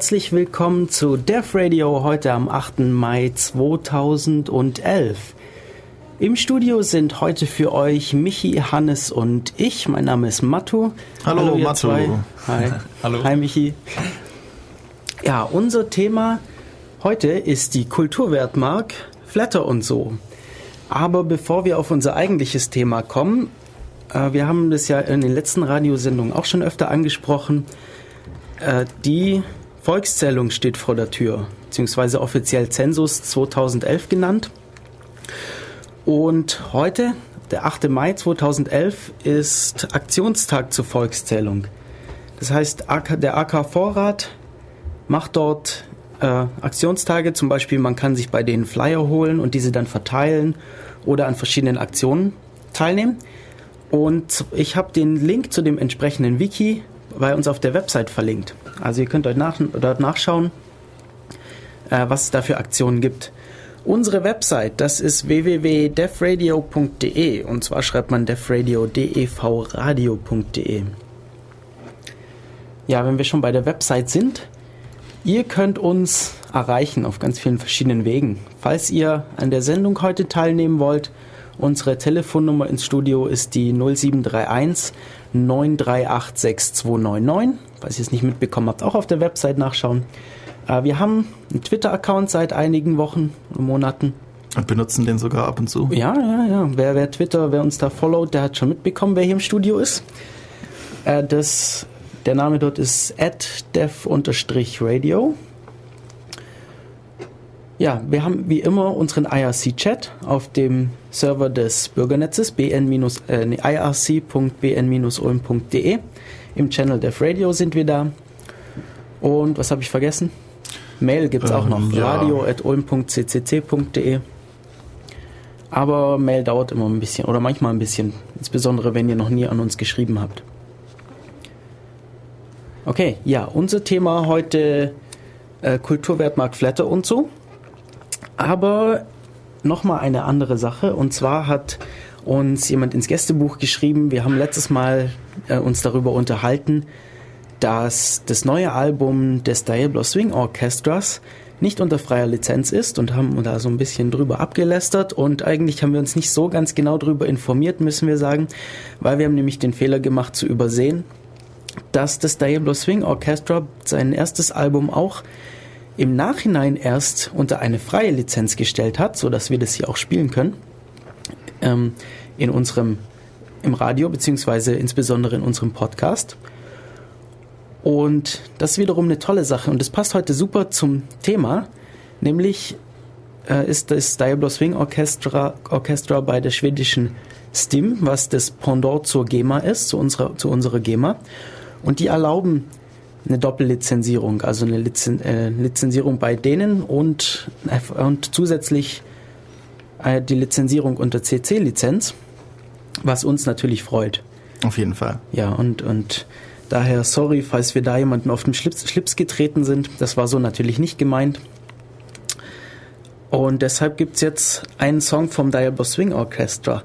herzlich willkommen zu Def Radio heute am 8. Mai 2011. Im Studio sind heute für euch Michi, Hannes und ich. Mein Name ist Matu. Hallo, Hallo Matu. Zwei. Hi. Hallo. Hi Michi. Ja, unser Thema heute ist die Kulturwertmark Flatter und so. Aber bevor wir auf unser eigentliches Thema kommen, äh, wir haben das ja in den letzten Radiosendungen auch schon öfter angesprochen, äh, die Volkszählung steht vor der Tür, beziehungsweise offiziell Zensus 2011 genannt. Und heute, der 8. Mai 2011, ist Aktionstag zur Volkszählung. Das heißt, der AK Vorrat macht dort äh, Aktionstage, zum Beispiel man kann sich bei denen Flyer holen und diese dann verteilen oder an verschiedenen Aktionen teilnehmen. Und ich habe den Link zu dem entsprechenden Wiki bei uns auf der Website verlinkt. Also ihr könnt dort, nach, dort nachschauen, äh, was es da für Aktionen gibt. Unsere Website, das ist www.defradio.de und zwar schreibt man defradio, devradio.de. Ja, wenn wir schon bei der Website sind, ihr könnt uns erreichen auf ganz vielen verschiedenen Wegen. Falls ihr an der Sendung heute teilnehmen wollt, unsere Telefonnummer ins Studio ist die 0731 938 6299. Falls ihr es nicht mitbekommen habt, auch auf der Website nachschauen. Äh, wir haben einen Twitter-Account seit einigen Wochen und Monaten. Und benutzen den sogar ab und zu. Ja, ja, ja. Wer, wer Twitter, wer uns da followt, der hat schon mitbekommen, wer hier im Studio ist. Äh, das, der Name dort ist dev-radio. Ja, wir haben wie immer unseren IRC-Chat auf dem Server des Bürgernetzes bn äh, nee, irc.bn-ulm.de. Im Channel Dev Radio sind wir da. Und was habe ich vergessen? Mail gibt es ähm, auch noch. Ja. radio.ulm.ccc.de. Aber Mail dauert immer ein bisschen oder manchmal ein bisschen. Insbesondere wenn ihr noch nie an uns geschrieben habt. Okay, ja, unser Thema heute äh, Kulturwertmarkt Flatter und so. Aber nochmal eine andere Sache. Und zwar hat uns jemand ins Gästebuch geschrieben, wir haben letztes Mal äh, uns darüber unterhalten, dass das neue Album des Diablo Swing Orchestras nicht unter freier Lizenz ist und haben da so ein bisschen drüber abgelästert. Und eigentlich haben wir uns nicht so ganz genau darüber informiert, müssen wir sagen, weil wir haben nämlich den Fehler gemacht zu übersehen, dass das Diablo Swing Orchestra sein erstes Album auch im Nachhinein erst unter eine freie Lizenz gestellt hat, so dass wir das hier auch spielen können ähm, in unserem im Radio beziehungsweise insbesondere in unserem Podcast. Und das ist wiederum eine tolle Sache und das passt heute super zum Thema, nämlich äh, ist das Diablo Swing Orchestra, Orchestra bei der schwedischen STIM, was das Pendant zur GEMA ist, zu unserer, zu unserer GEMA. Und die erlauben eine Doppellizenzierung, also eine Lizen äh, Lizenzierung bei denen und, äh, und zusätzlich äh, die Lizenzierung unter CC-Lizenz, was uns natürlich freut. Auf jeden Fall. Ja, und, und daher sorry, falls wir da jemanden auf den Schlips, Schlips getreten sind. Das war so natürlich nicht gemeint. Und deshalb gibt es jetzt einen Song vom Diablo Swing Orchestra.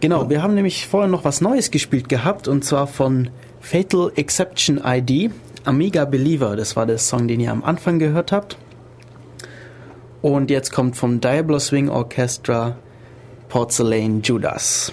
Genau, wir haben nämlich vorher noch was Neues gespielt gehabt und zwar von Fatal Exception ID. Amiga Believer, das war der Song, den ihr am Anfang gehört habt. Und jetzt kommt vom Diablo Swing Orchestra Porcelain Judas.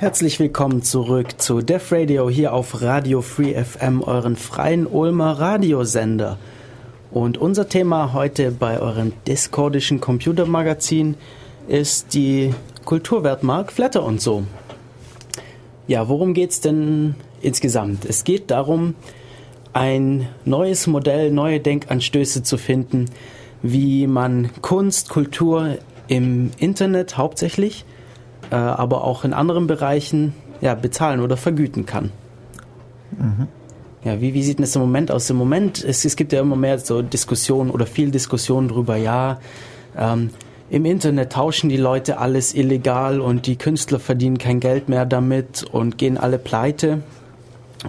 Herzlich willkommen zurück zu Def Radio hier auf Radio Free FM, euren freien Ulmer Radiosender. Und unser Thema heute bei eurem discordischen Computermagazin ist die Kulturwertmark Flatter und so. Ja, worum geht es denn insgesamt? Es geht darum, ein neues Modell, neue Denkanstöße zu finden, wie man Kunst, Kultur im Internet hauptsächlich äh, aber auch in anderen Bereichen ja, bezahlen oder vergüten kann. Mhm. Ja, wie, wie sieht das im Moment aus? Im Moment, es, es gibt ja immer mehr so Diskussionen oder viel Diskussionen darüber, ja, ähm, im Internet tauschen die Leute alles illegal und die Künstler verdienen kein Geld mehr damit und gehen alle pleite.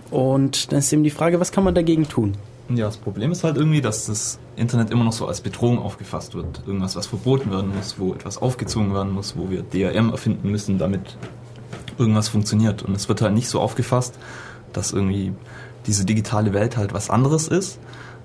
Und dann ist eben die Frage, was kann man dagegen tun? Ja, das Problem ist halt irgendwie, dass das Internet immer noch so als Bedrohung aufgefasst wird. Irgendwas, was verboten werden muss, wo etwas aufgezogen werden muss, wo wir DRM erfinden müssen, damit irgendwas funktioniert. Und es wird halt nicht so aufgefasst, dass irgendwie diese digitale Welt halt was anderes ist.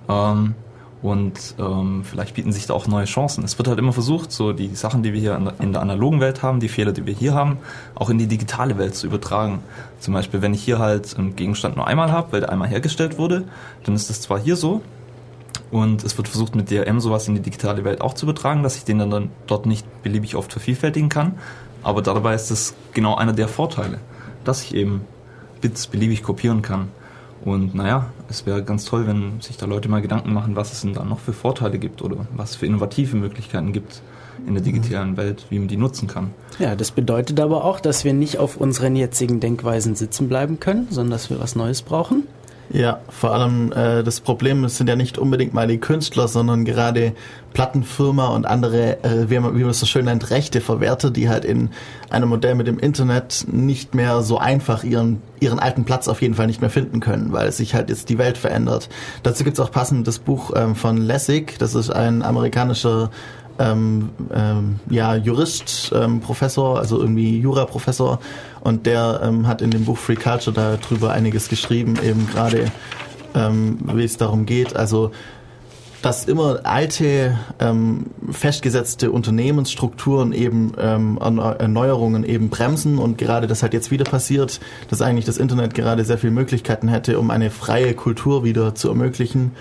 Ähm, und ähm, vielleicht bieten sich da auch neue Chancen. Es wird halt immer versucht, so die Sachen, die wir hier in der analogen Welt haben, die Fehler, die wir hier haben, auch in die digitale Welt zu übertragen. Zum Beispiel, wenn ich hier halt einen Gegenstand nur einmal habe, weil der einmal hergestellt wurde, dann ist das zwar hier so, und es wird versucht, mit DRM sowas in die digitale Welt auch zu übertragen, dass ich den dann, dort nicht beliebig oft vervielfältigen kann. Aber dabei ist es genau einer der Vorteile, dass ich eben Bits beliebig kopieren kann. Und naja, es wäre ganz toll, wenn sich da Leute mal Gedanken machen, was es denn da noch für Vorteile gibt oder was für innovative Möglichkeiten gibt in der digitalen Welt, wie man die nutzen kann. Ja, das bedeutet aber auch, dass wir nicht auf unseren jetzigen Denkweisen sitzen bleiben können, sondern dass wir was Neues brauchen. Ja, vor allem äh, das Problem sind ja nicht unbedingt mal die Künstler, sondern gerade Plattenfirma und andere, äh, wie, man, wie man es so schön nennt, Rechte Verwerter, die halt in einem Modell mit dem Internet nicht mehr so einfach ihren, ihren alten Platz auf jeden Fall nicht mehr finden können, weil sich halt jetzt die Welt verändert. Dazu gibt's auch passend das Buch ähm, von Lessig, das ist ein amerikanischer ähm, ähm, ja, Jurist, ähm, Professor, also irgendwie Jura-Professor und der ähm, hat in dem Buch Free Culture darüber einiges geschrieben, eben gerade ähm, wie es darum geht, also dass immer alte, ähm, festgesetzte Unternehmensstrukturen eben ähm, Erneuerungen eben bremsen und gerade das halt jetzt wieder passiert, dass eigentlich das Internet gerade sehr viele Möglichkeiten hätte, um eine freie Kultur wieder zu ermöglichen,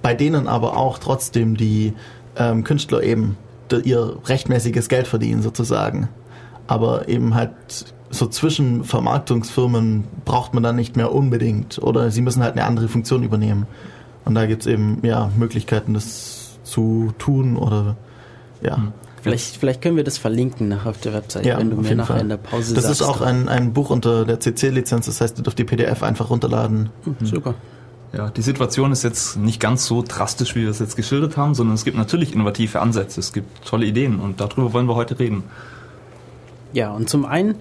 bei denen aber auch trotzdem die ähm, Künstler eben ihr rechtmäßiges Geld verdienen sozusagen. Aber eben halt so zwischen Vermarktungsfirmen braucht man dann nicht mehr unbedingt oder sie müssen halt eine andere Funktion übernehmen. Und da gibt es eben ja Möglichkeiten, das zu tun oder ja. Hm. Vielleicht, vielleicht können wir das verlinken nach auf der Website, ja, wenn du mir nachher Fall. in der Pause Das sagst. ist auch ein, ein Buch unter der CC-Lizenz, das heißt, du dürft die PDF einfach runterladen. Mhm. Super. Ja, die Situation ist jetzt nicht ganz so drastisch, wie wir es jetzt geschildert haben, sondern es gibt natürlich innovative Ansätze, es gibt tolle Ideen und darüber wollen wir heute reden. Ja, und zum einen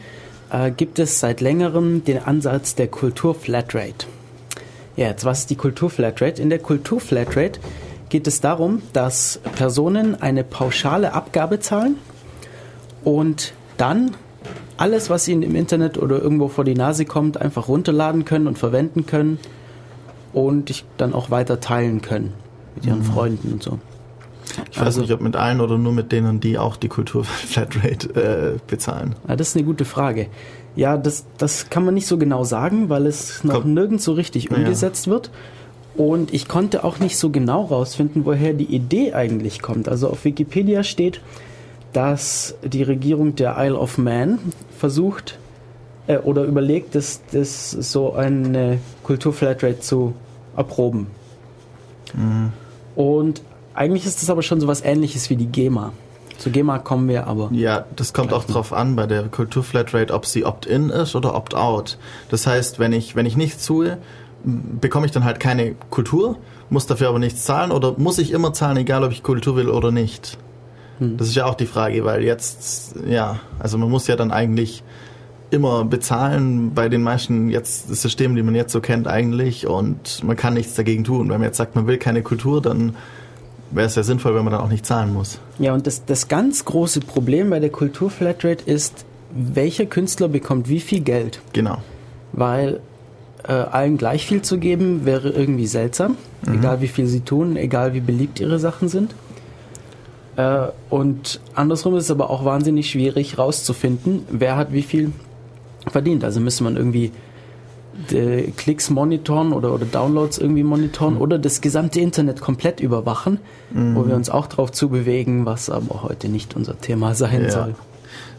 äh, gibt es seit längerem den Ansatz der Kultur-Flatrate. Ja, jetzt was ist die Kultur-Flatrate? In der Kultur-Flatrate geht es darum, dass Personen eine pauschale Abgabe zahlen und dann alles, was ihnen im Internet oder irgendwo vor die Nase kommt, einfach runterladen können und verwenden können und dann auch weiter teilen können mit ihren mhm. Freunden und so. Ich also, weiß nicht, ob mit allen oder nur mit denen, die auch die Kultur-Flatrate äh, bezahlen. Ja, das ist eine gute Frage. Ja, das, das kann man nicht so genau sagen, weil es noch Komm. nirgends so richtig umgesetzt ja. wird. Und ich konnte auch nicht so genau rausfinden, woher die Idee eigentlich kommt. Also auf Wikipedia steht, dass die Regierung der Isle of Man versucht, äh, oder überlegt, das, das so eine Kulturflatrate zu erproben. Mhm. Und eigentlich ist das aber schon so was ähnliches wie die GEMA. Zu GEMA kommen wir aber. Ja, das kommt auch drauf an bei der Kulturflatrate, ob sie opt-in ist oder opt-out. Das heißt, wenn ich, wenn ich nichts tue, bekomme ich dann halt keine Kultur, muss dafür aber nichts zahlen oder muss ich immer zahlen, egal ob ich Kultur will oder nicht? Hm. Das ist ja auch die Frage, weil jetzt, ja, also man muss ja dann eigentlich immer bezahlen bei den meisten jetzt das System, die man jetzt so kennt eigentlich und man kann nichts dagegen tun. Wenn man jetzt sagt, man will keine Kultur, dann wäre es ja sinnvoll, wenn man dann auch nicht zahlen muss. Ja, und das, das ganz große Problem bei der Kultur-Flatrate ist, welcher Künstler bekommt wie viel Geld. Genau. Weil äh, allen gleich viel zu geben, wäre irgendwie seltsam. Mhm. Egal wie viel sie tun, egal wie beliebt ihre Sachen sind. Äh, und andersrum ist es aber auch wahnsinnig schwierig rauszufinden, wer hat wie viel verdient. Also müsste man irgendwie Klicks monitoren oder, oder Downloads irgendwie monitoren mhm. oder das gesamte Internet komplett überwachen, mhm. wo wir uns auch drauf zubewegen, was aber heute nicht unser Thema sein ja. soll.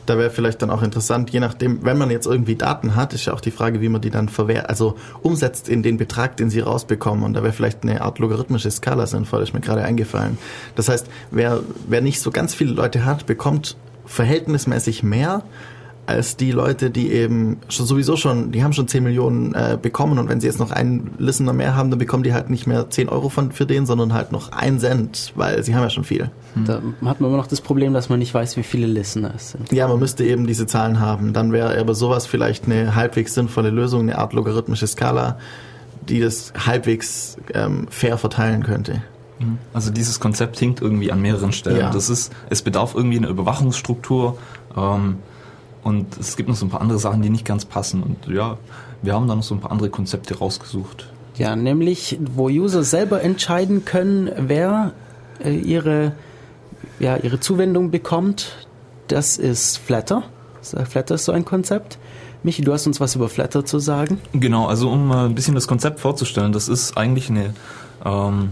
Da wäre vielleicht dann auch interessant, je nachdem, wenn man jetzt irgendwie Daten hat, ist ja auch die Frage, wie man die dann verwehrt, also umsetzt in den Betrag, den sie rausbekommen. Und da wäre vielleicht eine Art logarithmische Skala sinnvoll, ist mir gerade eingefallen. Das heißt, wer, wer nicht so ganz viele Leute hat, bekommt verhältnismäßig mehr, als die Leute, die eben schon sowieso schon, die haben schon 10 Millionen äh, bekommen und wenn sie jetzt noch einen Listener mehr haben, dann bekommen die halt nicht mehr 10 Euro von, für den, sondern halt noch einen Cent, weil sie haben ja schon viel. Da hat man immer noch das Problem, dass man nicht weiß, wie viele Listener es sind. Ja, man müsste eben diese Zahlen haben. Dann wäre aber sowas vielleicht eine halbwegs sinnvolle Lösung, eine Art logarithmische Skala, die das halbwegs ähm, fair verteilen könnte. Also dieses Konzept hinkt irgendwie an mehreren Stellen. Ja. Das ist, es bedarf irgendwie einer Überwachungsstruktur ähm, und es gibt noch so ein paar andere Sachen, die nicht ganz passen. Und ja, wir haben da noch so ein paar andere Konzepte rausgesucht. Ja, nämlich, wo User selber entscheiden können, wer äh, ihre, ja, ihre Zuwendung bekommt. Das ist Flatter. Flatter ist so ein Konzept. Michi, du hast uns was über Flatter zu sagen. Genau, also um mal ein bisschen das Konzept vorzustellen, das ist eigentlich eine, ähm,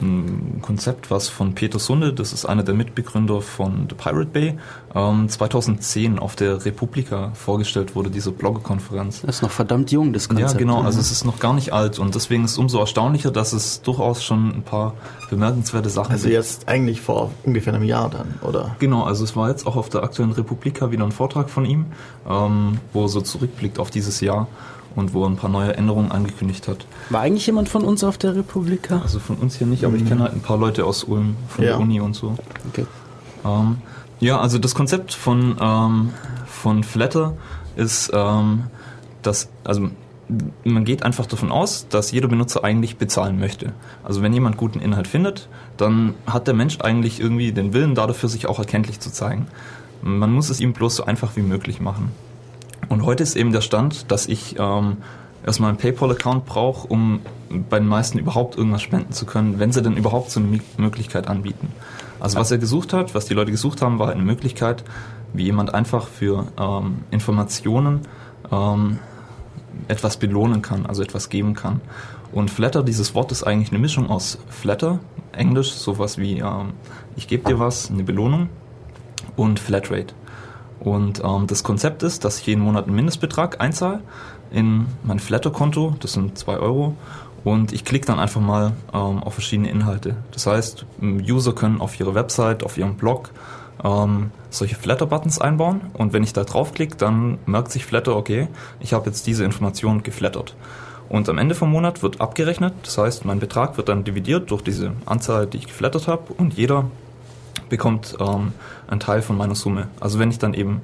ein Konzept, was von Peter Sunde, das ist einer der Mitbegründer von The Pirate Bay, ähm, 2010 auf der Republika vorgestellt wurde, diese Bloggerkonferenz. Das ist noch verdammt jung, das Konzept. Ja, genau, Mhm. also es ist noch gar nicht alt und deswegen ist es umso erstaunlicher, dass es durchaus schon ein paar bemerkenswerte Sachen Also jetzt eigentlich vor ungefähr einem Jahr dann, oder? Genau, also es war jetzt auch auf der aktuellen Republika wieder ein Vortrag von ihm, ähm, wo er so zurückblickt auf dieses Jahr und wo er ein paar neue Änderungen angekündigt hat. War eigentlich jemand von uns auf der Republika? Also von uns hier nicht, aber ich kenne halt ein paar Leute aus Ulm, von Ja. der Uni und so. Okay. Ähm, ja, also das Konzept von, ähm, von Flatter ist, ähm, dass, also man geht einfach davon aus, dass jeder Benutzer eigentlich bezahlen möchte. Also wenn jemand guten Inhalt findet, dann hat der Mensch eigentlich irgendwie den Willen da dafür, sich auch erkenntlich zu zeigen. Man muss es ihm bloß so einfach wie möglich machen. Und heute ist eben der Stand, dass ich ähm, erstmal einen PayPal-Account brauche, um bei den meisten überhaupt irgendwas spenden zu können, wenn sie denn überhaupt so eine Mi- Möglichkeit anbieten. Also was er gesucht hat, was die Leute gesucht haben, war eine Möglichkeit, wie jemand einfach für ähm, Informationen ähm, etwas belohnen kann, also etwas geben kann. Und Flatter, dieses Wort ist eigentlich eine Mischung aus Flatter, Englisch, sowas wie ähm, ich gebe dir was, eine Belohnung, und Flatrate. Und ähm, das Konzept ist, dass ich jeden Monat einen Mindestbetrag einzahle in mein Flatter-Konto, das sind 2 Euro, und ich klicke dann einfach mal ähm, auf verschiedene Inhalte. Das heißt, User können auf ihre Website, auf ihrem Blog ähm, solche Flatter-Buttons einbauen und wenn ich da draufklicke, dann merkt sich Flatter, okay, ich habe jetzt diese Information geflattert. Und am Ende vom Monat wird abgerechnet, das heißt, mein Betrag wird dann dividiert durch diese Anzahl, die ich geflattert habe und jeder bekommt ähm, einen Teil von meiner Summe. Also wenn ich dann eben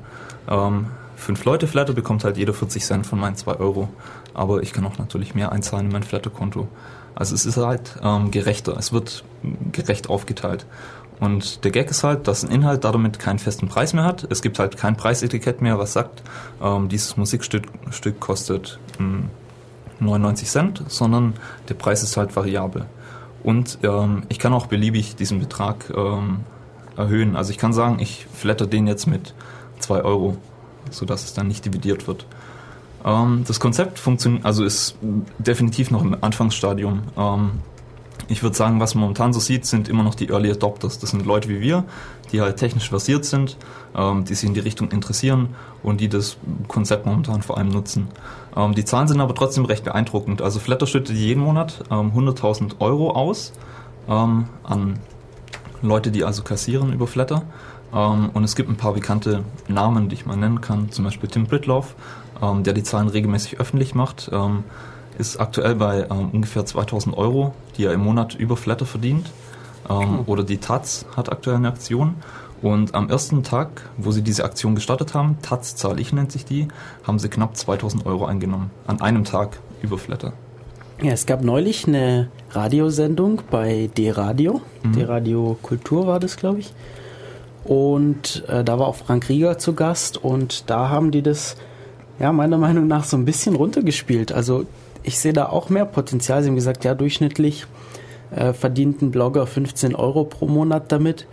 ähm, fünf Leute flatter, bekommt halt jeder 40 Cent von meinen 2 Euro. Aber ich kann auch natürlich mehr einzahlen in mein Flatter-Konto. Also es ist halt ähm, gerechter, es wird gerecht aufgeteilt. Und der Gag ist halt, dass ein Inhalt damit keinen festen Preis mehr hat. Es gibt halt kein Preisetikett mehr, was sagt, ähm, dieses Musikstück Stück kostet ähm, 99 Cent, sondern der Preis ist halt variabel. Und ähm, ich kann auch beliebig diesen Betrag ähm, erhöhen. Also ich kann sagen, ich flatter den jetzt mit 2 Euro, sodass es dann nicht dividiert wird. Ähm, das Konzept funktioniert, also ist definitiv noch im Anfangsstadium. Ähm, ich würde sagen, was man momentan so sieht, sind immer noch die Early Adopters. Das sind Leute wie wir, die halt technisch versiert sind, ähm, die sich in die Richtung interessieren und die das Konzept momentan vor allem nutzen. Ähm, die Zahlen sind aber trotzdem recht beeindruckend. Also Flatter schüttet jeden Monat ähm, 100.000 Euro aus ähm, an Leute, die also kassieren über Flatter. Ähm, und es gibt ein paar bekannte Namen, die ich mal nennen kann. Zum Beispiel Tim Britloff, ähm, der die Zahlen regelmäßig öffentlich macht. Ähm, ist aktuell bei ähm, ungefähr 2000 Euro, die er im Monat über Flatter verdient. Ähm, Oder die Taz hat aktuell eine Aktion. Und am ersten Tag, wo sie diese Aktion gestartet haben, Taz zahl ich nennt sich die, haben sie knapp 2000 Euro eingenommen. An einem Tag über Flatter. Ja, es gab neulich eine Radiosendung bei D-Radio. D-Radio Kultur war das, glaube ich. Und äh, da war auch Frank Rieger zu Gast und da haben die das, ja, meiner Meinung nach so ein bisschen runtergespielt. Also ich sehe da auch mehr Potenzial. Sie haben gesagt, ja, durchschnittlich äh, verdient ein Blogger 15 Euro pro Monat damit.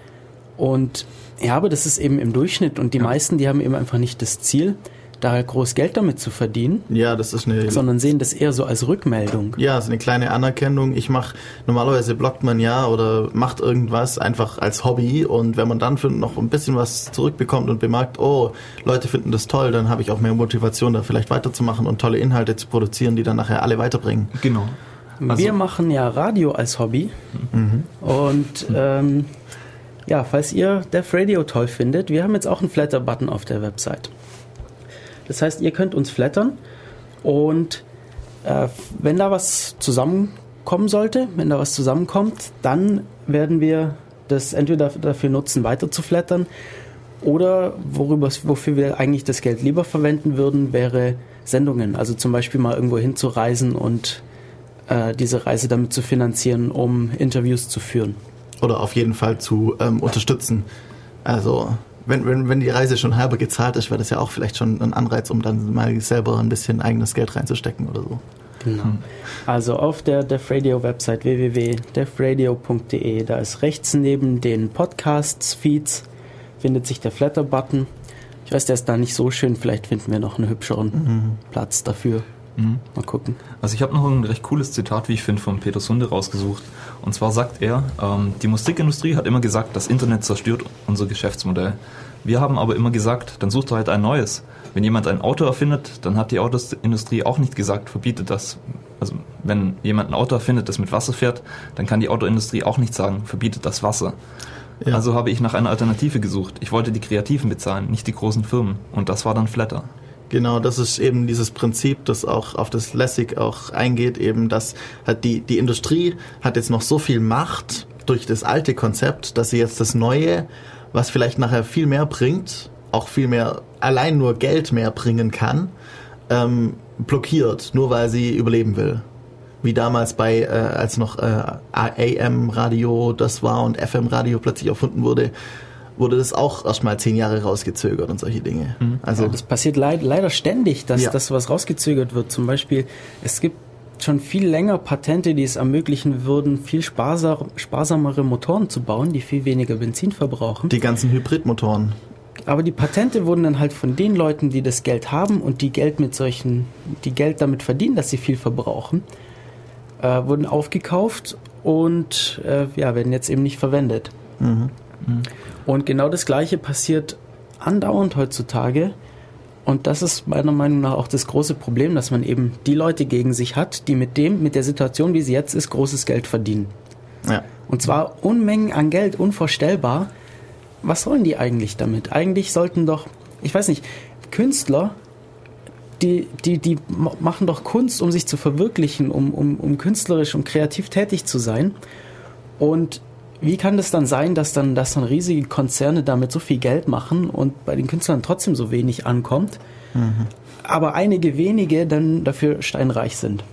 Und ja, aber das ist eben im Durchschnitt und die meisten, die haben eben einfach nicht das Ziel, da groß Geld damit zu verdienen, Ja, das ist eine sondern sehen das eher so als Rückmeldung. Ja, ist eine kleine Anerkennung. Ich mache normalerweise bloggt man ja oder macht irgendwas einfach als Hobby und wenn man dann für noch ein bisschen was zurückbekommt und bemerkt, oh, Leute finden das toll, dann habe ich auch mehr Motivation, da vielleicht weiterzumachen und tolle Inhalte zu produzieren, die dann nachher alle weiterbringen. Genau. Also- wir machen ja Radio als Hobby. Und ähm, ja, falls ihr Def Radio toll findet, wir haben jetzt auch einen Flatter-Button auf der Website. Das heißt, ihr könnt uns flattern und äh, wenn da was zusammenkommen sollte, wenn da was zusammenkommt, dann werden wir das entweder dafür nutzen, weiter zu flattern oder worüber, wofür wir eigentlich das Geld lieber verwenden würden, wäre Sendungen. Also zum Beispiel mal irgendwo hinzureisen und äh, diese Reise damit zu finanzieren, um Interviews zu führen. Oder auf jeden Fall zu ähm, unterstützen. Also wenn, wenn, wenn die Reise schon halber gezahlt ist, wäre das ja auch vielleicht schon ein Anreiz, um dann mal selber ein bisschen eigenes Geld reinzustecken oder so. Genau. Also auf der Def Radio Website www.defradio.de, da ist rechts neben den Podcasts-Feeds findet sich der Flatter-Button. Ich weiß, der ist da nicht so schön, vielleicht finden wir noch einen hübscheren mhm. Platz dafür. Mhm. Mal gucken. Also ich habe noch ein recht cooles Zitat, wie ich finde, von Peter Sunde rausgesucht. Und zwar sagt er, ähm, die Musikindustrie hat immer gesagt, das Internet zerstört unser Geschäftsmodell. Wir haben aber immer gesagt, dann sucht er halt ein neues. Wenn jemand ein Auto erfindet, dann hat die Autoindustrie auch nicht gesagt, verbietet das. Also wenn jemand ein Auto erfindet, das mit Wasser fährt, dann kann die Autoindustrie auch nicht sagen, verbietet das Wasser. Ja. Also habe ich nach einer Alternative gesucht. Ich wollte die Kreativen bezahlen, nicht die großen Firmen. Und das war dann Flatter. Genau, das ist eben dieses Prinzip, das auch auf das Lessig auch eingeht, eben, dass halt die, die Industrie hat jetzt noch so viel Macht durch das alte Konzept, dass sie jetzt das Neue, was vielleicht nachher viel mehr bringt, auch viel mehr, allein nur Geld mehr bringen kann, ähm, blockiert, nur weil sie überleben will. Wie damals bei, äh, als noch äh, AM-Radio das war und FM-Radio plötzlich erfunden wurde, wurde das auch erstmal zehn Jahre rausgezögert und solche Dinge. Mhm. Also ja, das passiert leid, leider ständig, dass, ja. dass was rausgezögert wird. Zum Beispiel, es gibt schon viel länger Patente, die es ermöglichen würden, viel sparsam, sparsamere Motoren zu bauen, die viel weniger Benzin verbrauchen. Die ganzen Hybridmotoren. Aber die Patente wurden dann halt von den Leuten, die das Geld haben und die Geld mit solchen, die Geld damit verdienen, dass sie viel verbrauchen, äh, wurden aufgekauft und äh, ja, werden jetzt eben nicht verwendet. Mhm. Mhm. Und genau das Gleiche passiert andauernd heutzutage. Und das ist meiner Meinung nach auch das große Problem, dass man eben die Leute gegen sich hat, die mit dem, mit der Situation, wie sie jetzt ist, großes Geld verdienen. Ja. Und zwar Unmengen an Geld, unvorstellbar. Was sollen die eigentlich damit? Eigentlich sollten doch, ich weiß nicht, Künstler, die, die, die machen doch Kunst, um sich zu verwirklichen, um, um, um künstlerisch und kreativ tätig zu sein. Und wie kann das dann sein, dass dann, dass dann riesige Konzerne damit so viel Geld machen und bei den Künstlern trotzdem so wenig ankommt, mhm. aber einige wenige dann dafür steinreich sind?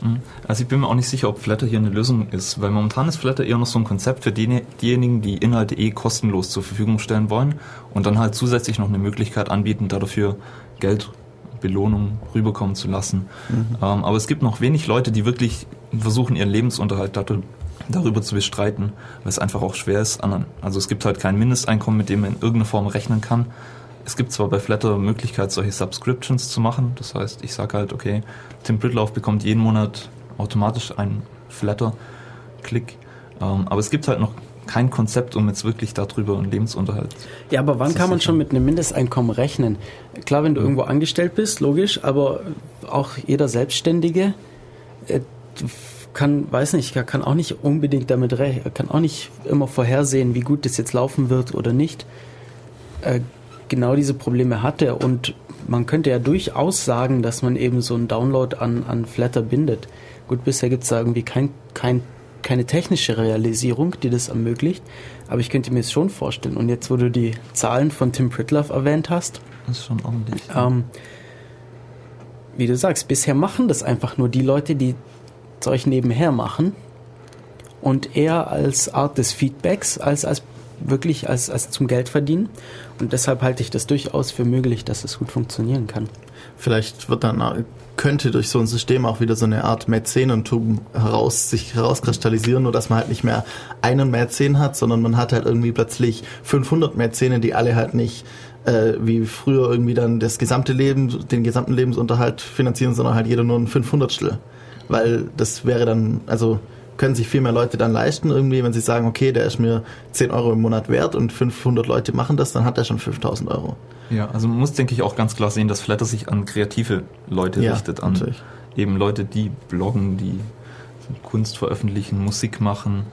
Mhm. Also ich bin mir auch nicht sicher, ob Flatter hier eine Lösung ist, weil momentan ist Flatter eher noch so ein Konzept für die, diejenigen, die Inhalte eh kostenlos zur Verfügung stellen wollen und dann halt zusätzlich noch eine Möglichkeit anbieten, dafür Geld Belohnung rüberkommen zu lassen. Mhm. Ähm, aber es gibt noch wenig Leute, die wirklich versuchen, ihren Lebensunterhalt dadurch, darüber zu bestreiten, weil es einfach auch schwer ist. Also es gibt halt kein Mindesteinkommen, mit dem man in irgendeiner Form rechnen kann. Es gibt zwar bei Flatter Möglichkeit, solche Subscriptions zu machen. Das heißt, ich sage halt, okay, Tim Britlauf bekommt jeden Monat automatisch einen Flatter-Klick. Ähm, aber es gibt halt noch kein Konzept, um jetzt wirklich darüber einen Lebensunterhalt. Ja, aber wann kann man schon mit einem Mindesteinkommen rechnen? Klar, wenn du ja. irgendwo angestellt bist, logisch, aber auch jeder Selbstständige, äh, kann, weiß nicht, kann auch nicht unbedingt damit rechnen, kann auch nicht immer vorhersehen, wie gut das jetzt laufen wird oder nicht. Äh, genau diese Probleme hat er und man könnte ja durchaus sagen, dass man eben so einen Download an, an Flatter bindet. Gut, bisher gibt es da irgendwie kein, kein, keine technische Realisierung, die das ermöglicht, aber ich könnte mir es schon vorstellen. Und jetzt, wo du die Zahlen von Tim Pritloff erwähnt hast, das ist schon ordentlich. Ähm, wie du sagst, bisher machen das einfach nur die Leute, die Zeug nebenher machen und eher als Art des Feedbacks als als wirklich als, als zum Geld verdienen. Und deshalb halte ich das durchaus für möglich, dass es gut funktionieren kann. Vielleicht wird dann, könnte durch so ein System auch wieder so eine Art Mäzenentum heraus, sich herauskristallisieren, nur dass man halt nicht mehr einen Mäzen hat, sondern man hat halt irgendwie plötzlich 500 Mäzene, die alle halt nicht äh, wie früher irgendwie dann das gesamte Leben, den gesamten Lebensunterhalt finanzieren, sondern halt jeder nur ein 500stel weil das wäre dann, also können sich viel mehr Leute dann leisten, irgendwie, wenn sie sagen, okay, der ist mir 10 Euro im Monat wert und 500 Leute machen das, dann hat er schon 5000 Euro. Ja, also man muss, denke ich, auch ganz klar sehen, dass Flatter sich an kreative Leute ja, richtet, an natürlich. eben Leute, die bloggen, die Kunst veröffentlichen, Musik machen,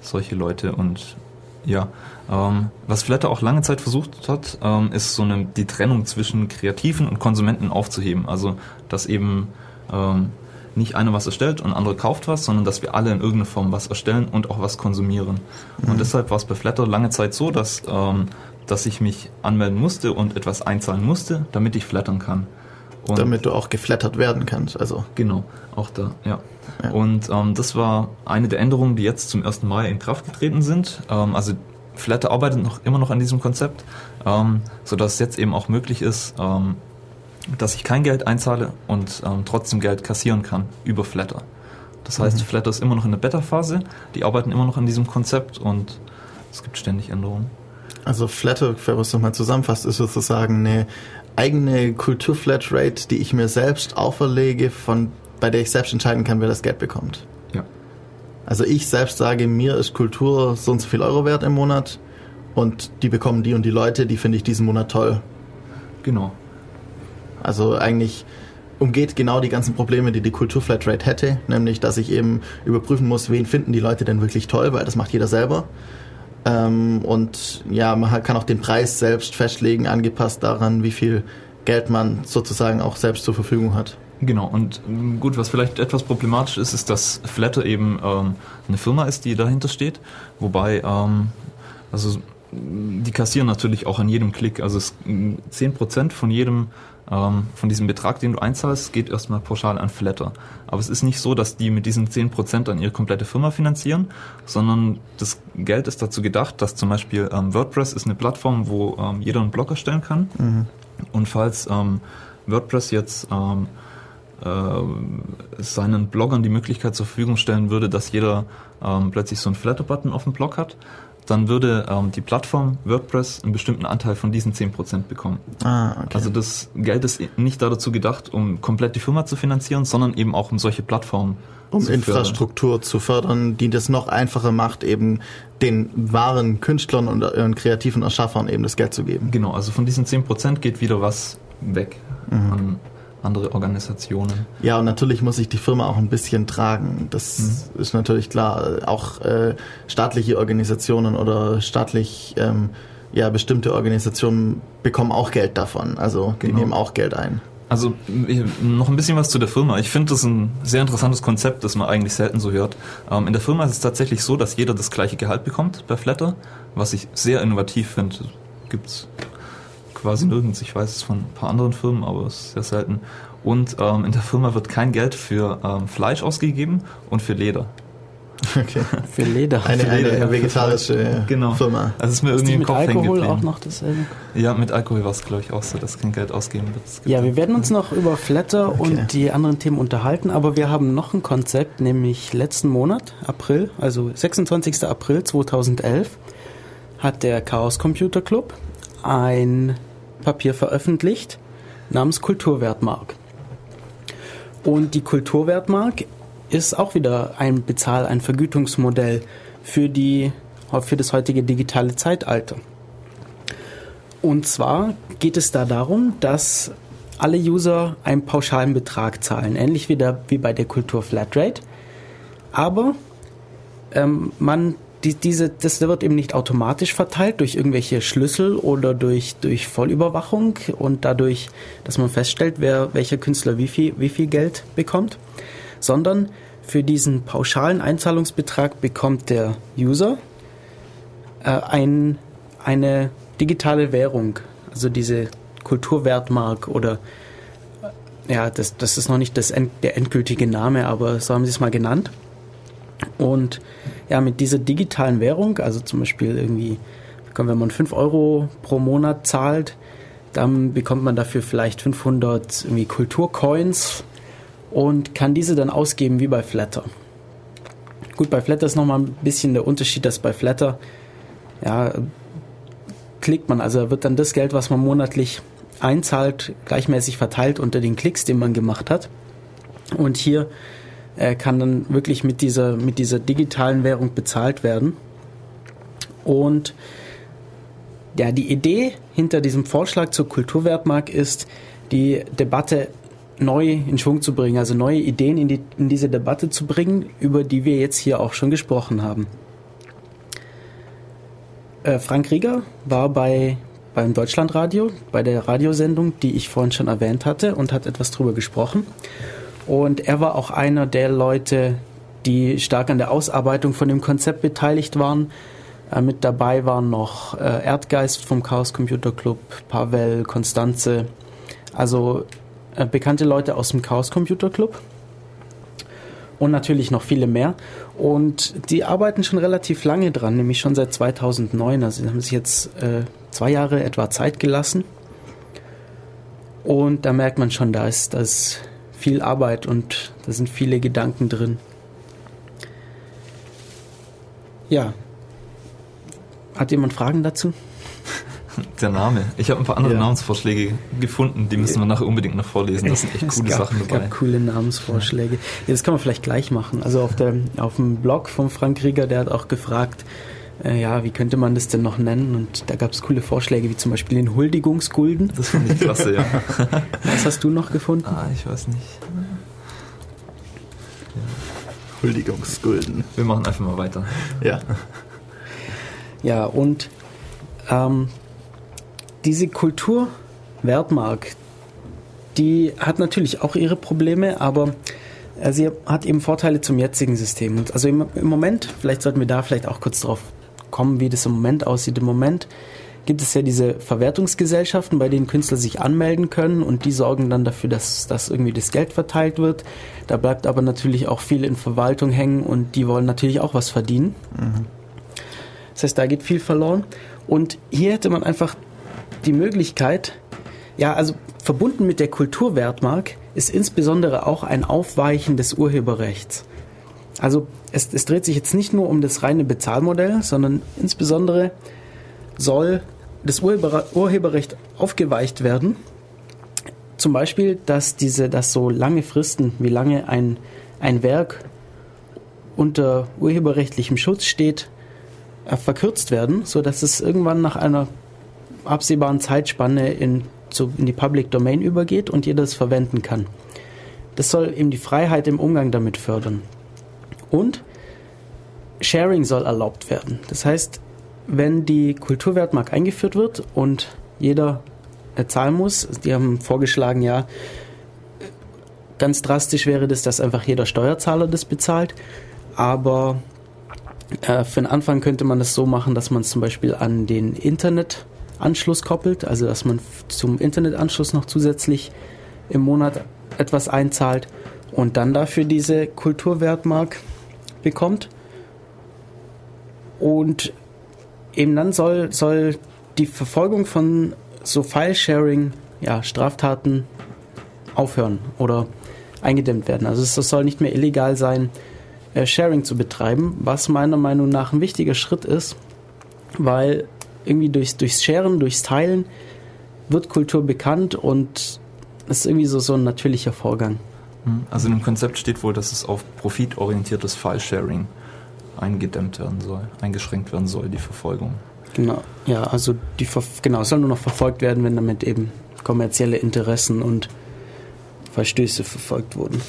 solche Leute und Ja, ähm, was Flatter auch lange Zeit versucht hat, ähm, ist so eine, die Trennung zwischen Kreativen und Konsumenten aufzuheben. Also, dass eben ähm, nicht einer was erstellt und andere kauft was, sondern dass wir alle in irgendeiner Form was erstellen und auch was konsumieren. Mhm. Und deshalb war es bei Flatter lange Zeit so, dass, ähm, dass ich mich anmelden musste und etwas einzahlen musste, damit ich flattern kann. Und damit du auch geflattert werden kannst, also. Genau, auch da, ja. ja. Und ähm, das war eine der Änderungen, die jetzt zum ersten Mal in Kraft getreten sind. Ähm, also Flatter arbeitet noch immer noch an diesem Konzept, ähm, sodass es jetzt eben auch möglich ist, ähm, dass ich kein Geld einzahle und ähm, trotzdem Geld kassieren kann über Flatter. Das heißt, mhm. Flatter ist immer noch in der Beta-Phase, die arbeiten immer noch an diesem Konzept und es gibt ständig Änderungen. Also Flatter, wenn man es nochmal zusammenfasst, ist sozusagen eine eigene Kulturflatrate, die ich mir selbst auferlege, von, bei der ich selbst entscheiden kann, wer das Geld bekommt. Ja. Also ich selbst sage, mir ist Kultur so und so viel Euro wert im Monat und die bekommen die und die Leute, die finde ich diesen Monat toll. Genau. Also eigentlich umgeht genau die ganzen Probleme, die die Kulturflatrate hätte, nämlich dass ich eben überprüfen muss, wen finden die Leute denn wirklich toll, weil das macht jeder selber. Ähm, und ja, man kann auch den Preis selbst festlegen, angepasst daran, wie viel Geld man sozusagen auch selbst zur Verfügung hat. Genau, und ähm, gut, was vielleicht etwas problematisch ist, ist, dass Flatter eben ähm, eine Firma ist, die dahinter steht, wobei, ähm, also die kassieren natürlich auch an jedem Klick, also es, 10% von jedem ähm, von diesem Betrag, den du einzahlst, geht erstmal pauschal an Flatter. Aber es ist nicht so, dass die mit diesen 10% an ihre komplette Firma finanzieren, sondern das Geld ist dazu gedacht, dass zum Beispiel ähm, WordPress ist eine Plattform, wo ähm, jeder einen Blog erstellen kann. Mhm. Und falls ähm, WordPress jetzt ähm, äh, seinen Bloggern die Möglichkeit zur Verfügung stellen würde, dass jeder ähm, plötzlich so einen Flatter-Button auf dem Blog hat, dann würde ähm, die Plattform WordPress einen bestimmten Anteil von diesen 10% bekommen. Ah, okay. Also das Geld ist nicht dazu gedacht, um komplett die Firma zu finanzieren, sondern eben auch um solche Plattformen um Infrastruktur fördern. zu fördern, die das noch einfacher macht, eben den wahren Künstlern und, und kreativen Erschaffern eben das Geld zu geben. Genau, also von diesen 10% geht wieder was weg mhm. an andere Organisationen. Ja, und natürlich muss ich die Firma auch ein bisschen tragen. Das mhm. ist natürlich klar. Auch äh, staatliche Organisationen oder staatlich ähm, ja, bestimmte Organisationen bekommen auch Geld davon. Also die genau. nehmen auch Geld ein. Also noch ein bisschen was zu der Firma. Ich finde das ein sehr interessantes Konzept, das man eigentlich selten so hört. Ähm, in der Firma ist es tatsächlich so, dass jeder das gleiche Gehalt bekommt bei Flatter, was ich sehr innovativ finde. Gibt's quasi nirgends. Ich weiß es von ein paar anderen Firmen, aber es ist sehr selten. Und ähm, in der Firma wird kein Geld für ähm, Fleisch ausgegeben und für Leder. Okay. Für Leder. Eine, eine, eine vegetarische genau. Firma. Also ist mir irgendwie ist im Kopf hängen geblieben. auch noch dasselbe? Ja, mit Alkohol war es glaube ich auch so, dass kein Geld ausgeben wird. Ja, wir werden uns noch über Flatter okay. und die anderen Themen unterhalten, aber wir haben noch ein Konzept, nämlich letzten Monat, April, also 26. April 2011, hat der Chaos Computer Club ein Papier veröffentlicht namens Kulturwertmark. Und die Kulturwertmark ist auch wieder ein Bezahl-, ein Vergütungsmodell für, die, für das heutige digitale Zeitalter. Und zwar geht es da darum, dass alle User einen pauschalen Betrag zahlen, ähnlich wie, der, wie bei der Kultur Flatrate. Aber ähm, man die, diese, das wird eben nicht automatisch verteilt durch irgendwelche Schlüssel oder durch, durch Vollüberwachung und dadurch, dass man feststellt, wer, welcher Künstler wie viel, wie viel Geld bekommt, sondern für diesen pauschalen Einzahlungsbetrag bekommt der User äh, ein, eine digitale Währung, also diese Kulturwertmark oder ja, das, das ist noch nicht das, der endgültige Name, aber so haben sie es mal genannt. Und ja, mit dieser digitalen Währung, also zum Beispiel irgendwie, wenn man 5 Euro pro Monat zahlt, dann bekommt man dafür vielleicht 500 irgendwie Kulturcoins und kann diese dann ausgeben wie bei Flatter. Gut, bei Flatter ist nochmal ein bisschen der Unterschied, dass bei Flatter, ja, klickt man, also wird dann das Geld, was man monatlich einzahlt, gleichmäßig verteilt unter den Klicks, den man gemacht hat. Und hier äh, kann dann wirklich mit dieser, mit dieser digitalen Währung bezahlt werden. Und ja, die Idee hinter diesem Vorschlag zur Kulturwertmark ist, die Debatte neu in Schwung zu bringen, also neue Ideen in, die, in diese Debatte zu bringen, über die wir jetzt hier auch schon gesprochen haben. äh, Frank Rieger war bei beim Deutschlandradio, bei der Radiosendung, die ich vorhin schon erwähnt hatte und hat etwas drüber gesprochen. Und er war auch einer der Leute, die stark an der Ausarbeitung von dem Konzept beteiligt waren. Äh, mit dabei waren noch äh, Erdgeist vom Chaos Computer Club, Pavel, Konstanze, also äh, bekannte Leute aus dem Chaos Computer Club und natürlich noch viele mehr. Und die arbeiten schon relativ lange dran, nämlich schon seit 2009. Also sie haben sich jetzt zwei Jahre etwa Zeit gelassen. Und da merkt man schon, da ist, da ist viel Arbeit und da sind viele Gedanken drin. Ja. Hat jemand Fragen dazu? Der Name. Ich habe ein paar andere ja. Namensvorschläge gefunden, die müssen wir nachher unbedingt noch vorlesen. Das sind echt coole gab, Sachen dabei. Gab coole Namensvorschläge. Ja, das kann man vielleicht gleich machen. Also auf, der, auf dem Blog von Frank Rieger, der hat auch gefragt, äh, ja, wie könnte man das denn noch nennen? Und da gab es coole Vorschläge, wie zum Beispiel den Huldigungsgulden. Das fand ich klasse, ja. Was hast du noch gefunden? Ah, ich weiß nicht. Ja. Huldigungsgulden. Wir machen einfach mal weiter. Ja. Ja, und ähm, diese Kultur Wertmark, die hat natürlich auch ihre Probleme, aber äh, sie hat eben Vorteile zum jetzigen System. Und also im, im, Moment, vielleicht sollten wir da vielleicht auch kurz drauf kommen, wie das im Moment aussieht. Im Moment gibt es ja diese Verwertungsgesellschaften, bei denen Künstler sich anmelden können und die sorgen dann dafür, dass, dass irgendwie das Geld verteilt wird. Da bleibt aber natürlich auch viel in Verwaltung hängen und die wollen natürlich auch was verdienen. Mhm. Das heißt, da geht viel verloren. Und hier hätte man einfach die Möglichkeit, ja, also verbunden mit der Kulturwertmark ist insbesondere auch ein Aufweichen des Urheberrechts. Also es, es dreht sich jetzt nicht nur um das reine Bezahlmodell, sondern insbesondere soll das Urheber, Urheberrecht aufgeweicht werden. Zum Beispiel, dass diese, dass so lange Fristen, wie lange ein, ein Werk unter urheberrechtlichem Schutz steht, äh, verkürzt werden, so dass es irgendwann nach einer absehbaren Zeitspanne in, zu, in die Public Domain übergeht und jeder es verwenden kann. Das soll eben die Freiheit im Umgang damit fördern. Und Sharing soll erlaubt werden. Das heißt, wenn die Kulturwertmark eingeführt wird und jeder zahlen muss, die haben vorgeschlagen, ja, ganz drastisch wäre das, dass einfach jeder Steuerzahler das bezahlt, aber äh, für den Anfang könnte man das so machen, dass man es zum Beispiel an den Internet Anschluss koppelt, also dass man zum Internetanschluss noch zusätzlich im Monat etwas einzahlt und dann dafür diese Kulturwertmark bekommt. Und eben dann soll, soll die Verfolgung von so File-Sharing, ja, Straftaten aufhören oder eingedämmt werden. Also es soll nicht mehr illegal sein, äh, Sharing zu betreiben, was meiner Meinung nach ein wichtiger Schritt ist, weil irgendwie durchs, durchs Sharen, durchs Teilen wird Kultur bekannt und es ist irgendwie so, so ein natürlicher Vorgang. Hm, also in dem Konzept steht wohl, dass es auf profitorientiertes File-Sharing eingedämmt werden soll, eingeschränkt werden soll, die Verfolgung. Genau, ja, also die genau, es soll nur noch verfolgt werden, wenn damit eben kommerzielle Interessen und Verstöße verfolgt wurden.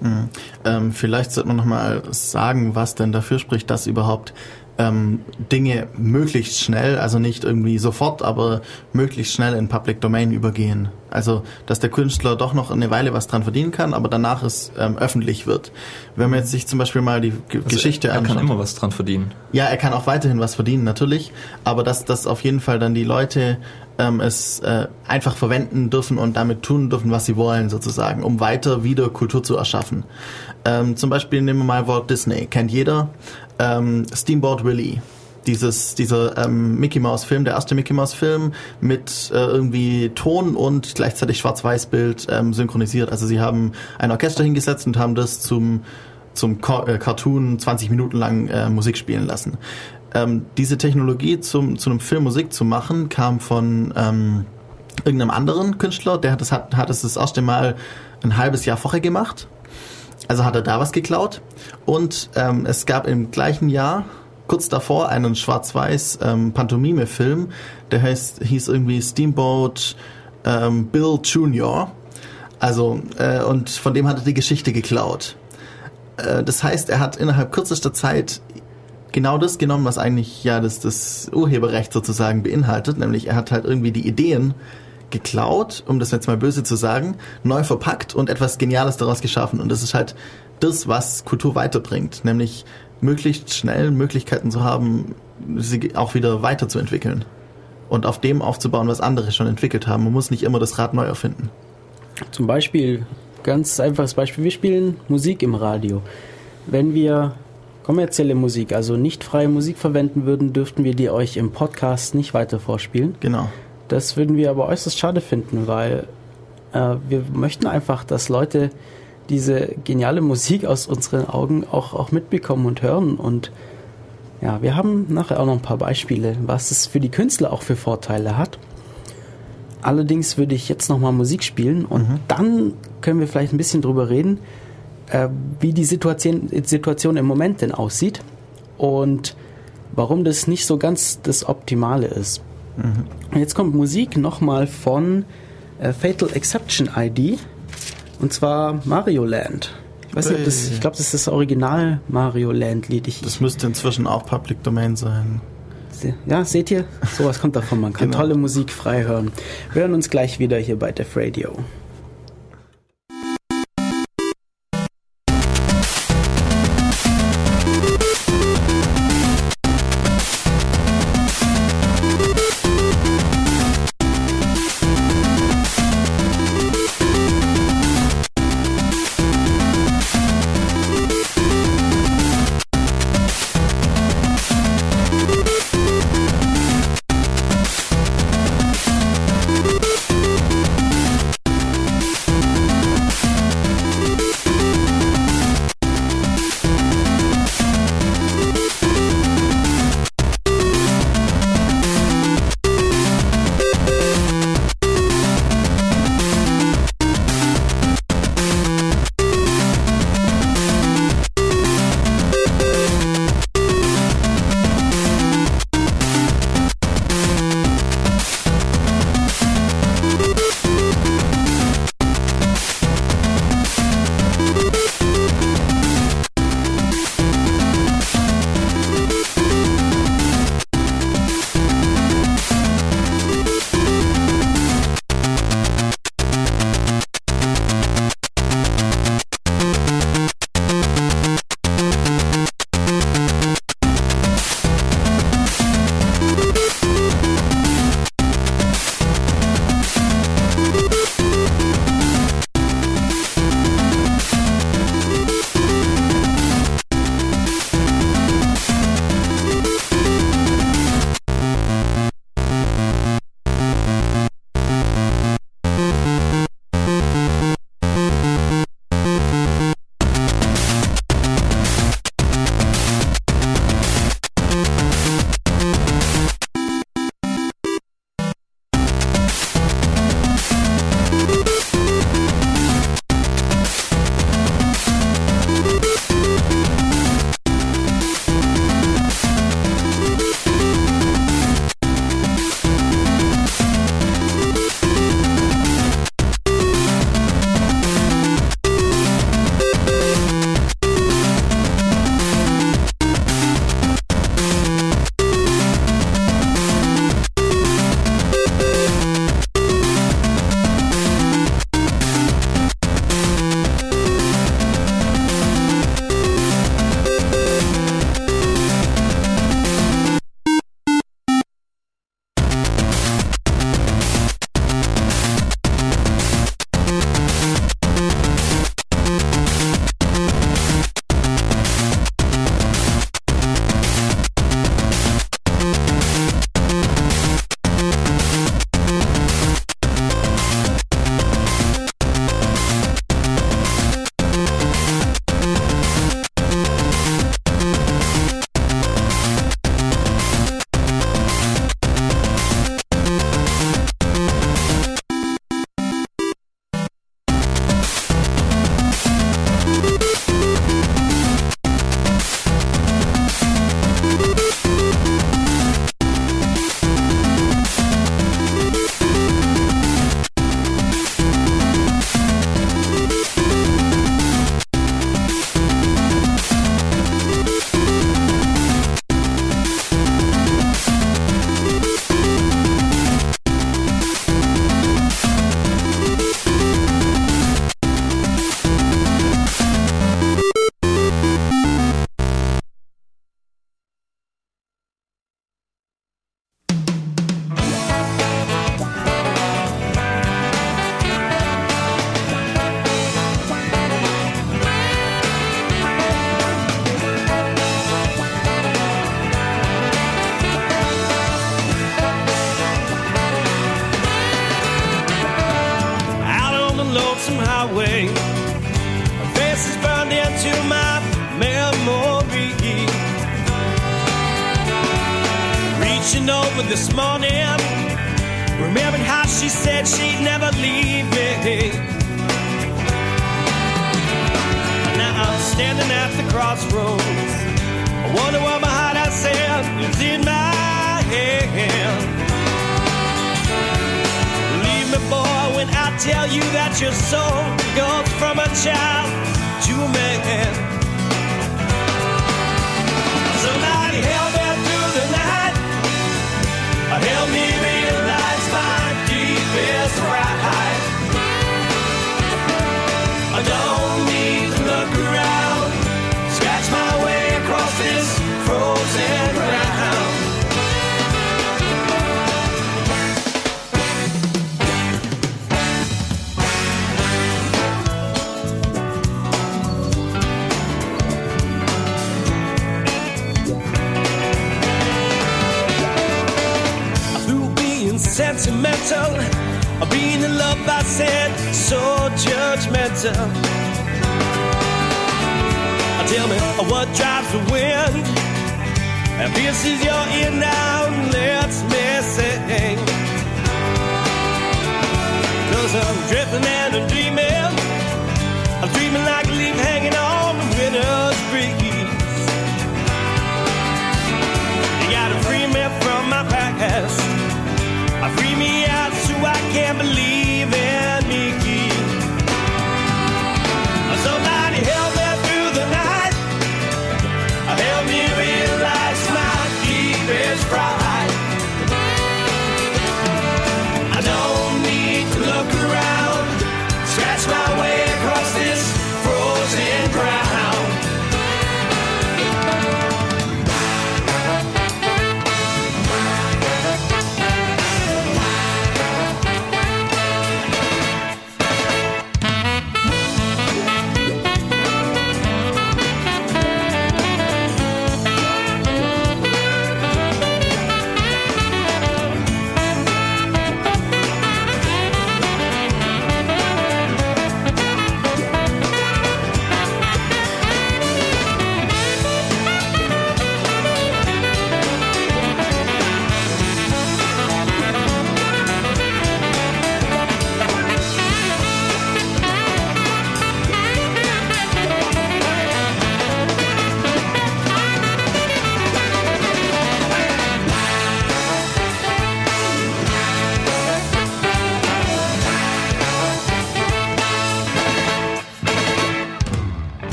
Mhm. Ähm, vielleicht sollte man nochmal sagen, was denn dafür spricht, dass überhaupt ähm, Dinge möglichst schnell, also nicht irgendwie sofort, aber möglichst schnell in Public Domain übergehen. Also, dass der Künstler doch noch eine Weile was dran verdienen kann, aber danach es ähm, öffentlich wird. Wenn man jetzt sich zum Beispiel mal die G also Geschichte er, er anschaut. Er kann immer was dran verdienen. Ja, er kann auch weiterhin was verdienen, natürlich. Aber dass, dass auf jeden Fall dann die Leute ähm, es äh, einfach verwenden dürfen und damit tun dürfen, was sie wollen, sozusagen, um weiter wieder Kultur zu erschaffen. Ähm, zum Beispiel nehmen wir mal Walt Disney, kennt jeder ähm, Steamboat Willie. Dieses, dieser ähm, Mickey Mouse Film, der erste Mickey Mouse Film mit äh, irgendwie Ton und gleichzeitig Schwarz-Weiß-Bild ähm, synchronisiert. Also sie haben ein Orchester hingesetzt und haben das zum zum äh, Cartoon 20 Minuten lang äh, Musik spielen lassen. Ähm, diese Technologie zum, zu einem Film Musik zu machen, kam von ähm, irgendeinem anderen Künstler, der hat es hat, hat es das erste Mal ein halbes Jahr vorher gemacht also hat er da was geklaut. Und ähm, es gab im gleichen Jahr, kurz davor, einen schwarz-weiß ähm, Pantomime-Film, der heißt, hieß irgendwie Steamboat ähm, Bill Jr. Also, äh, und von dem hat er die Geschichte geklaut. Äh, das heißt, er hat innerhalb kürzester Zeit genau das genommen, was eigentlich ja das, das Urheberrecht sozusagen beinhaltet, nämlich er hat halt irgendwie die Ideen geklaut, um das jetzt mal böse zu sagen, neu verpackt und etwas Geniales daraus geschaffen. Und das ist halt das, was Kultur weiterbringt, nämlich möglichst schnell Möglichkeiten zu haben, sie auch wieder weiterzuentwickeln und auf dem aufzubauen, was andere schon entwickelt haben. Man muss nicht immer das Rad neu erfinden. Zum Beispiel, ganz einfaches Beispiel, wir spielen Musik im Radio. Wenn wir kommerzielle Musik, also nicht freie Musik verwenden würden, dürften wir die euch im Podcast nicht weiter vorspielen. Genau. Das würden wir aber äußerst schade finden, weil äh, wir möchten einfach, dass Leute diese geniale Musik aus unseren Augen auch, auch mitbekommen und hören. Und ja, wir haben nachher auch noch ein paar Beispiele, was es für die Künstler auch für Vorteile hat. Allerdings würde ich jetzt nochmal Musik spielen und mhm. dann können wir vielleicht ein bisschen drüber reden, äh, wie die Situation, Situation im Moment denn aussieht und warum das nicht so ganz das Optimale ist. Mhm. Jetzt kommt Musik nochmal von äh, Fatal Exception ID und zwar Mario Land. Ich weiß nicht, das, ich glaube, das ist das Original Mario Land Lied. Ich, das müsste inzwischen auch Public Domain sein. Ja, seht ihr? Sowas kommt davon. Man kann genau. tolle Musik frei hören. Wir hören uns gleich wieder hier bei Def Radio.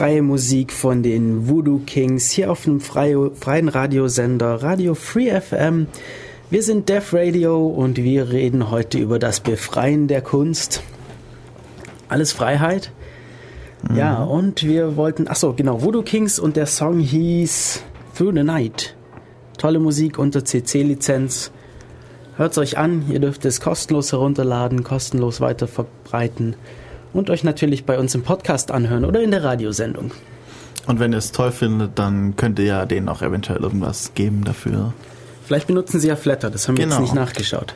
Freie Musik von den Voodoo Kings hier auf dem freie, freien Radiosender Radio Free FM Wir sind Def Radio und wir reden heute über das Befreien der Kunst. Alles Freiheit. Ja, und wir wollten, ach so, genau, Voodoo Kings und der Song hieß Through the Night. Tolle Musik unter CC-Lizenz. Hört's euch an, ihr dürft es kostenlos herunterladen, kostenlos weiter verbreiten und euch natürlich bei uns im Podcast anhören oder in der Radiosendung. Und wenn ihr es toll findet, dann könnt ihr ja denen auch eventuell irgendwas geben dafür. Vielleicht benutzen sie ja Flatter, das haben wir Genau. jetzt nicht nachgeschaut.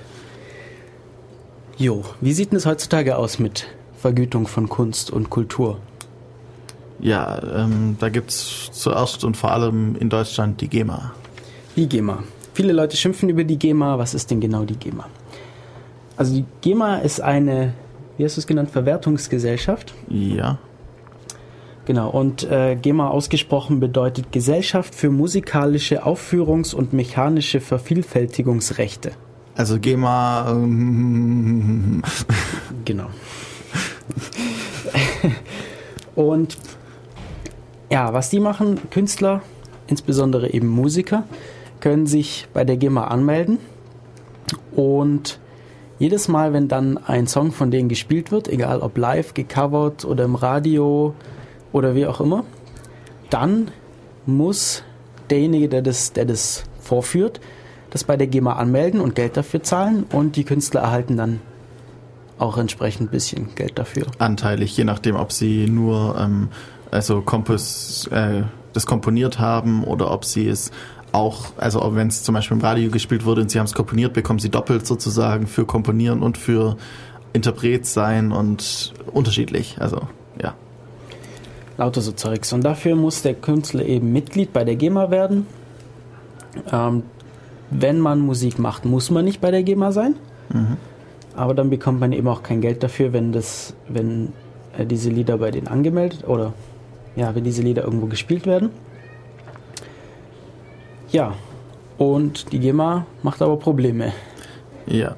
Jo, wie sieht denn es heutzutage aus mit Vergütung von Kunst und Kultur? Ja, ähm, da gibt's zuerst und vor allem in Deutschland die GEMA. Die GEMA. Viele Leute schimpfen über die GEMA. Was ist denn genau die GEMA? Also die GEMA ist eine, wie hast du es genannt, Verwertungsgesellschaft. Ja, Genau, und äh, GEMA ausgesprochen bedeutet Gesellschaft für musikalische Aufführungs- und mechanische Vervielfältigungsrechte. also GEMA. Ähm, Genau. und ja, was die machen, Künstler, insbesondere eben Musiker, können sich bei der GEMA anmelden und jedes Mal, wenn dann ein Song von denen gespielt wird, egal ob live, gecovert oder im Radio oder wie auch immer, dann muss derjenige, der das, der das vorführt, das bei der GEMA anmelden und Geld dafür zahlen und die Künstler erhalten dann auch entsprechend ein bisschen Geld dafür. anteilig, je nachdem, ob sie nur ähm, also Kompos, äh, das komponiert haben oder ob sie es auch, also wenn es zum Beispiel im Radio gespielt wurde und sie haben es komponiert, bekommen sie doppelt sozusagen für Komponieren und für Interpret sein und unterschiedlich. Also ja. Lauter so Zeugs. Und dafür muss der Künstler eben Mitglied bei der GEMA werden. Ähm, wenn man Musik macht, muss man nicht bei der GEMA sein. Aber dann bekommt man eben auch kein Geld dafür, wenn das, wenn äh, diese Lieder bei denen angemeldet oder ja, wenn diese Lieder irgendwo gespielt werden. Ja, und die GEMA macht aber Probleme. Ja.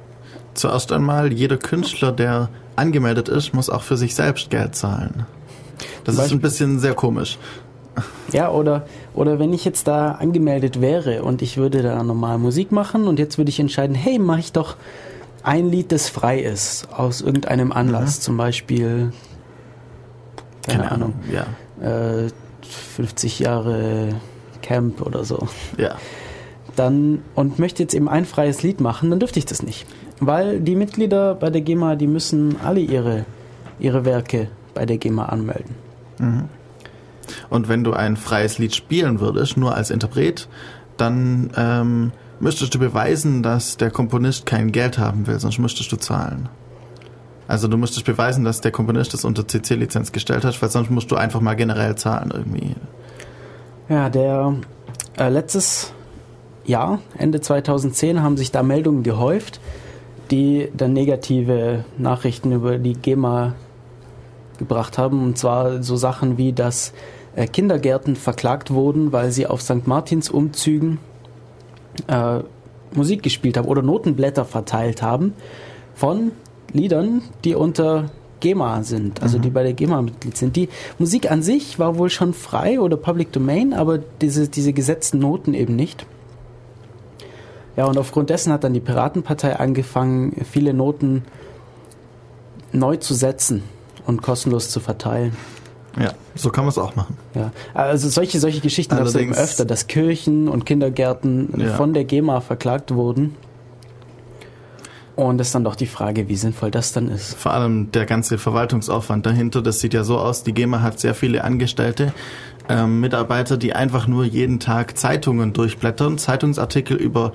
Zuerst einmal, jeder Künstler, der angemeldet ist, muss auch für sich selbst Geld zahlen. Das Zum ist ein bisschen sehr komisch. Ja, oder, oder wenn ich jetzt da angemeldet wäre und ich würde da normal Musik machen und jetzt würde ich entscheiden, hey, mache ich doch ein Lied, das frei ist, aus irgendeinem Anlass, zum Beispiel, keine, Ahnung, Ja. äh, 50 Jahre Camp oder so. Ja. Dann, und möchte jetzt eben ein freies Lied machen, dann dürfte ich das nicht. Weil die Mitglieder bei der GEMA, die müssen alle ihre, ihre Werke bei der GEMA anmelden. Und wenn du ein freies Lied spielen würdest, nur als Interpret, dann ähm, müsstest du beweisen, dass der Komponist kein Geld haben will, sonst müsstest du zahlen. Also du müsstest beweisen, dass der Komponist das unter CC-Lizenz gestellt hat, weil sonst musst du einfach mal generell zahlen irgendwie. Ja, der äh, letztes Jahr, Ende 2010, haben sich da Meldungen gehäuft, die dann negative Nachrichten über die GEMA gebracht haben. Und zwar so Sachen wie, dass äh, Kindergärten verklagt wurden, weil sie auf St. Martins Umzügen äh, Musik gespielt haben oder Notenblätter verteilt haben von Liedern, die unter GEMA sind, also die bei der GEMA Mitglied sind. Die Musik an sich war wohl schon frei oder Public Domain, aber diese, diese gesetzten Noten eben nicht. Ja, und aufgrund dessen hat dann die Piratenpartei angefangen, viele Noten neu zu setzen und kostenlos zu verteilen. Ja, so kann man es auch machen. Ja, also solche, solche Geschichten gab es eben öfter, dass Kirchen und Kindergärten Ja. von der GEMA verklagt wurden. Und es ist dann doch die Frage, wie sinnvoll das dann ist. Vor allem der ganze Verwaltungsaufwand dahinter, das sieht ja so aus, die GEMA hat sehr viele Angestellte, ähm, Mitarbeiter, die einfach nur jeden Tag Zeitungen durchblättern, Zeitungsartikel über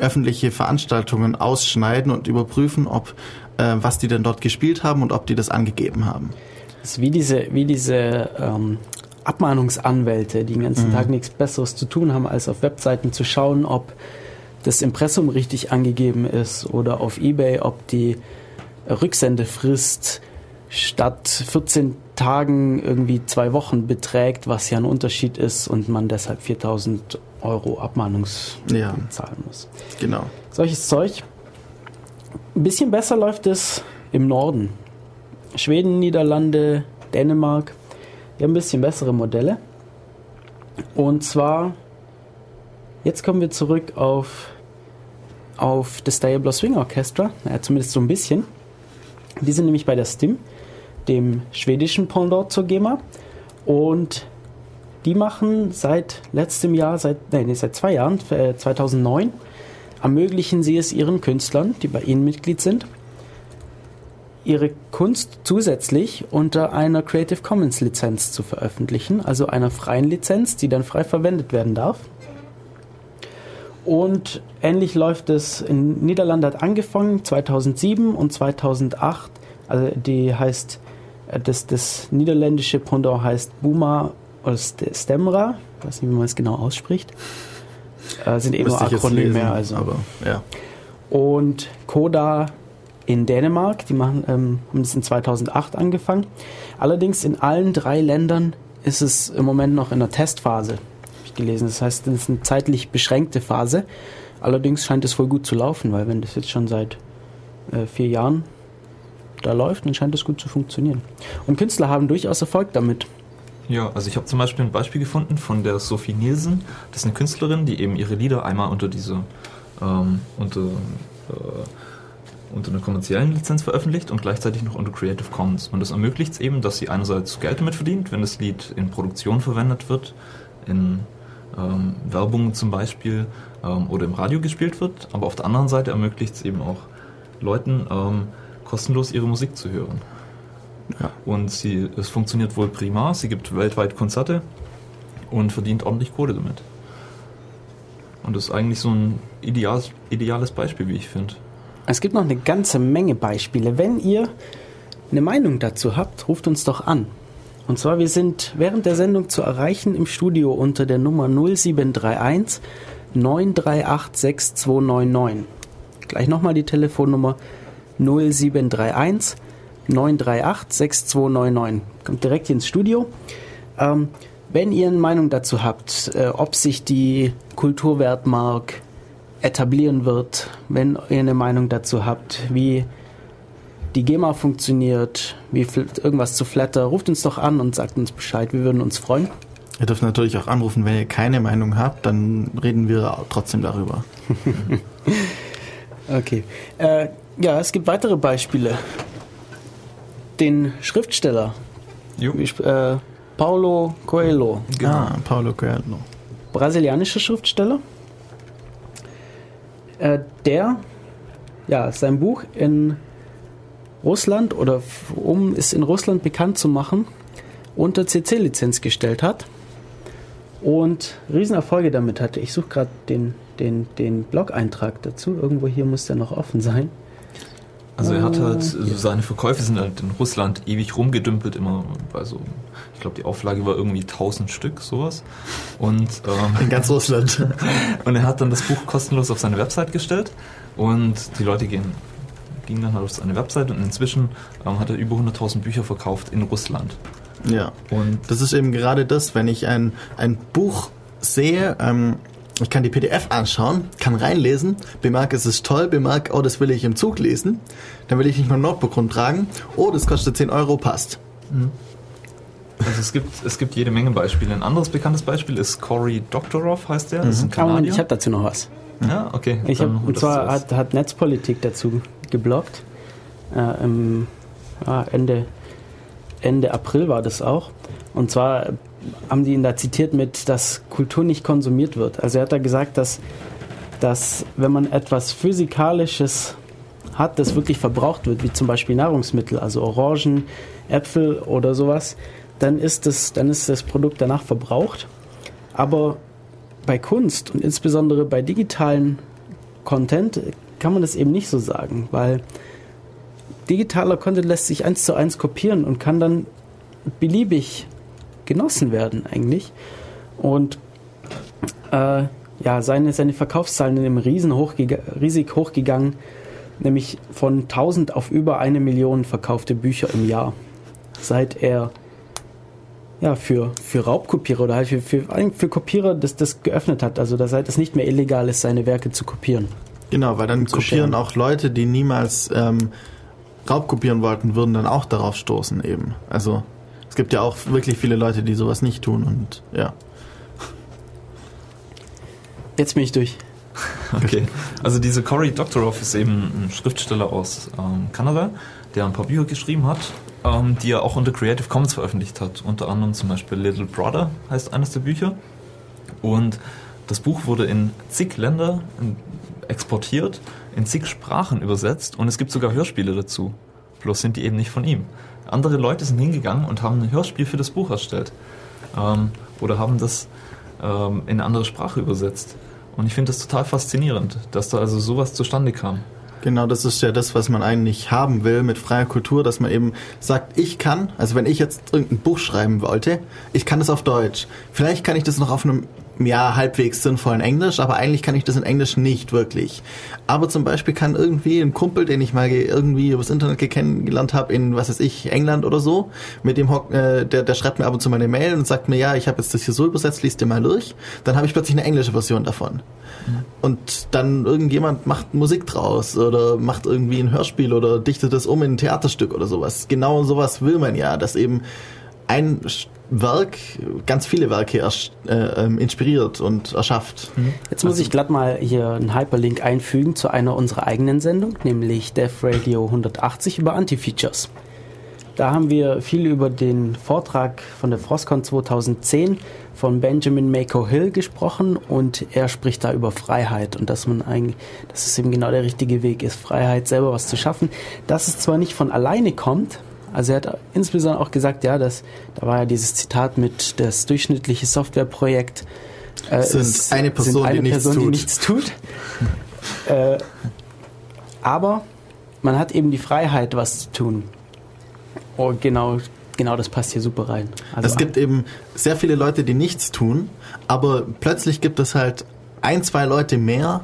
öffentliche Veranstaltungen ausschneiden und überprüfen, ob äh, was die denn dort gespielt haben und ob die das angegeben haben. Das ist wie diese, wie diese ähm, Abmahnungsanwälte, die den ganzen Mhm. Tag nichts Besseres zu tun haben, als auf Webseiten zu schauen, ob das Impressum richtig angegeben ist oder auf Ebay, ob die Rücksendefrist statt 14 Tagen irgendwie zwei Wochen beträgt, was ja ein Unterschied ist und man deshalb 4000 Euro Abmahnungs Ja. zahlen muss. Genau. Solches Zeug. Ein bisschen besser läuft es im Norden. Schweden, Niederlande, Dänemark. Die haben ein bisschen bessere Modelle. Und zwar, jetzt kommen wir zurück auf auf das Diablo Swing Orchestra, ja, zumindest so ein bisschen. Die sind nämlich bei der STIM, dem schwedischen Pendant zur GEMA. Und die machen seit letztem Jahr, seit, nee, seit zwei Jahren, äh, 2009, ermöglichen sie es ihren Künstlern, die bei ihnen Mitglied sind, ihre Kunst zusätzlich unter einer Creative Commons Lizenz zu veröffentlichen, also einer freien Lizenz, die dann frei verwendet werden darf. Und ähnlich läuft es in Niederlande hat angefangen 2007 und 2008. Also die heißt äh, das, das niederländische Pendant heißt Buma oder Stemra, ich weiß nicht, wie man es genau ausspricht. Äh, sind eben nur Akronyme, lesen, also. Aber ja. Und Koda in Dänemark, die machen, ähm, haben das in 2008 angefangen. Allerdings in allen drei Ländern ist es im Moment noch in der Testphase, gelesen. Das heißt, es ist eine zeitlich beschränkte Phase. Allerdings scheint es wohl gut zu laufen, weil wenn das jetzt schon seit äh, vier Jahren da läuft, dann scheint es gut zu funktionieren. Und Künstler haben durchaus Erfolg damit. Ja, also ich habe zum Beispiel ein Beispiel gefunden von der Sophie Nielsen. Das ist eine Künstlerin, die eben ihre Lieder einmal unter diese ähm, unter, äh, unter einer kommerziellen Lizenz veröffentlicht und gleichzeitig noch unter Creative Commons. Und das ermöglicht es eben, dass sie einerseits Geld damit verdient, wenn das Lied in Produktion verwendet wird, in ähm, Werbung zum Beispiel ähm, oder im Radio gespielt wird, aber auf der anderen Seite ermöglicht es eben auch Leuten ähm, kostenlos ihre Musik zu hören. Ja. Und sie, es funktioniert wohl prima. Sie gibt weltweit Konzerte und verdient ordentlich Kohle damit. Und das ist eigentlich so ein ideales, ideales Beispiel, wie ich finde. Es gibt noch eine ganze Menge Beispiele. Wenn ihr eine Meinung dazu habt, ruft uns doch an. Und zwar, wir sind während der Sendung zu erreichen im Studio unter der Nummer 0731 938 6299. Gleich nochmal die Telefonnummer 0731 938 6299. Kommt direkt ins Studio. Ähm, wenn ihr eine Meinung dazu habt, äh, ob sich die Kulturwertmark etablieren wird, wenn ihr eine Meinung dazu habt, wie die GEMA funktioniert, wie irgendwas zu Flatter, ruft uns doch an und sagt uns Bescheid. Wir würden uns freuen. Ihr dürft natürlich auch anrufen, wenn ihr keine Meinung habt, dann reden wir trotzdem darüber. Okay. Äh, ja, es gibt weitere Beispiele. Den Schriftsteller, Jo, wie äh, Paulo Coelho, genau. Ah, Paulo Coelho. brasilianischer Schriftsteller, äh, der ja sein Buch in Russland oder um es in Russland bekannt zu machen, unter CC-Lizenz gestellt hat und Riesenerfolge damit hatte. Ich suche gerade den, den, den Blog-Eintrag dazu. Irgendwo hier muss der noch offen sein. Also er hat Oh, halt, also seine Verkäufe sind halt in Russland ewig rumgedümpelt, immer bei so, ich glaube die Auflage war irgendwie 1000 Stück, sowas. Und, In ähm, ganz Russland. und er hat dann das Buch kostenlos auf seine Website gestellt und die Leute gehen, gingen dann halt auf seine Website und inzwischen ähm, hat er über 100.000 Bücher verkauft in Russland. ja. Und Das ist eben gerade das, wenn ich ein, ein Buch sehe, ähm, ich kann die PDF anschauen, kann reinlesen, bemerke, es ist toll, bemerke, oh, das will ich im Zug lesen, dann will ich nicht mein Notebook rumtragen, oh, das kostet 10 Euro, passt. also es gibt, es gibt jede Menge Beispiele. Ein anderes bekanntes Beispiel ist Cory Doctorow, heißt der. Das ist ein Aber Kanadier. ich habe dazu noch was. Ja, okay. Ich hab, und zwar hat, hat Netzpolitik dazu geblockt. Äh, im, ja, Ende, Ende April war das auch. Und zwar haben die ihn da zitiert mit, dass Kultur nicht konsumiert wird. Also er hat da gesagt, dass, dass wenn man etwas Physikalisches hat, das wirklich verbraucht wird, wie zum Beispiel Nahrungsmittel, also Orangen, Äpfel oder sowas, dann ist das, dann ist das Produkt danach verbraucht. Aber bei Kunst und insbesondere bei digitalen Content kann man das eben nicht so sagen, weil digitaler Content lässt sich eins zu eins kopieren und kann dann beliebig genossen werden eigentlich. Und äh, ja, seine, seine Verkaufszahlen sind im Riesen hochgega- riesig hochgegangen, nämlich von 1000 auf über eine Million verkaufte Bücher im Jahr, seit er ja, für, für Raubkopierer oder halt für, für, für Kopierer das, das geöffnet hat. Also, dass halt es nicht mehr illegal ist, seine Werke zu kopieren. Genau, weil dann kopieren scheren. auch Leute, die niemals ähm, Raubkopieren wollten, würden dann auch darauf stoßen eben. Also es gibt ja auch wirklich viele Leute, die sowas nicht tun und ja. Jetzt bin ich durch. Okay. Also diese Cory Doctorow ist eben ein Schriftsteller aus ähm, Kanada, der ein paar Bücher geschrieben hat, ähm, die er auch unter Creative Commons veröffentlicht hat. Unter anderem zum Beispiel Little Brother heißt eines der Bücher. Und das Buch wurde in zig Länder exportiert, in zig Sprachen übersetzt und es gibt sogar Hörspiele dazu. Bloß sind die eben nicht von ihm. Andere Leute sind hingegangen und haben ein Hörspiel für das Buch erstellt. Ähm, oder haben das ähm, in eine andere Sprache übersetzt. Und ich finde das total faszinierend, dass da also sowas zustande kam. Genau, das ist ja das, was man eigentlich haben will mit freier Kultur, dass man eben sagt, ich kann, also wenn ich jetzt irgendein Buch schreiben wollte, ich kann das auf Deutsch. Vielleicht kann ich das noch auf einem ja, halbwegs sinnvollen Englisch, aber eigentlich kann ich das in Englisch nicht wirklich. Aber zum Beispiel kann irgendwie ein Kumpel, den ich mal irgendwie übers Internet kennengelernt habe, in, was weiß ich, England oder so, mit dem äh, der, der schreibt mir ab und zu meine Mail und sagt mir, ja, ich habe jetzt das hier so übersetzt, liest dir mal durch. Dann habe ich plötzlich eine englische Version davon. Mhm. Und dann irgendjemand macht Musik draus oder macht irgendwie ein Hörspiel oder dichtet es um in ein Theaterstück oder sowas. Genau sowas will man ja, dass eben ein Werk ganz viele Werke erst, äh, ähm, inspiriert und erschafft. Mhm. Jetzt muss also, ich glatt mal hier einen Hyperlink einfügen zu einer unserer eigenen Sendung, nämlich Dev Radio 180 über Anti-Features. Da haben wir viel über den Vortrag von der Frostcon 2010 von Benjamin Mako Hill gesprochen und er spricht da über Freiheit und dass man eigentlich, dass es eben genau der richtige Weg ist, Freiheit selber was zu schaffen, dass es zwar nicht von alleine kommt, also er hat insbesondere auch gesagt, ja, dass da war ja dieses Zitat mit das durchschnittliche Softwareprojekt äh, sind ist, eine Person, sind eine die, Person nichts die nichts tut. äh, aber man hat eben die Freiheit, was zu tun. Und genau, genau das passt hier super rein. Also es gibt eben sehr viele Leute, die nichts tun, aber plötzlich gibt es halt ein, zwei Leute mehr,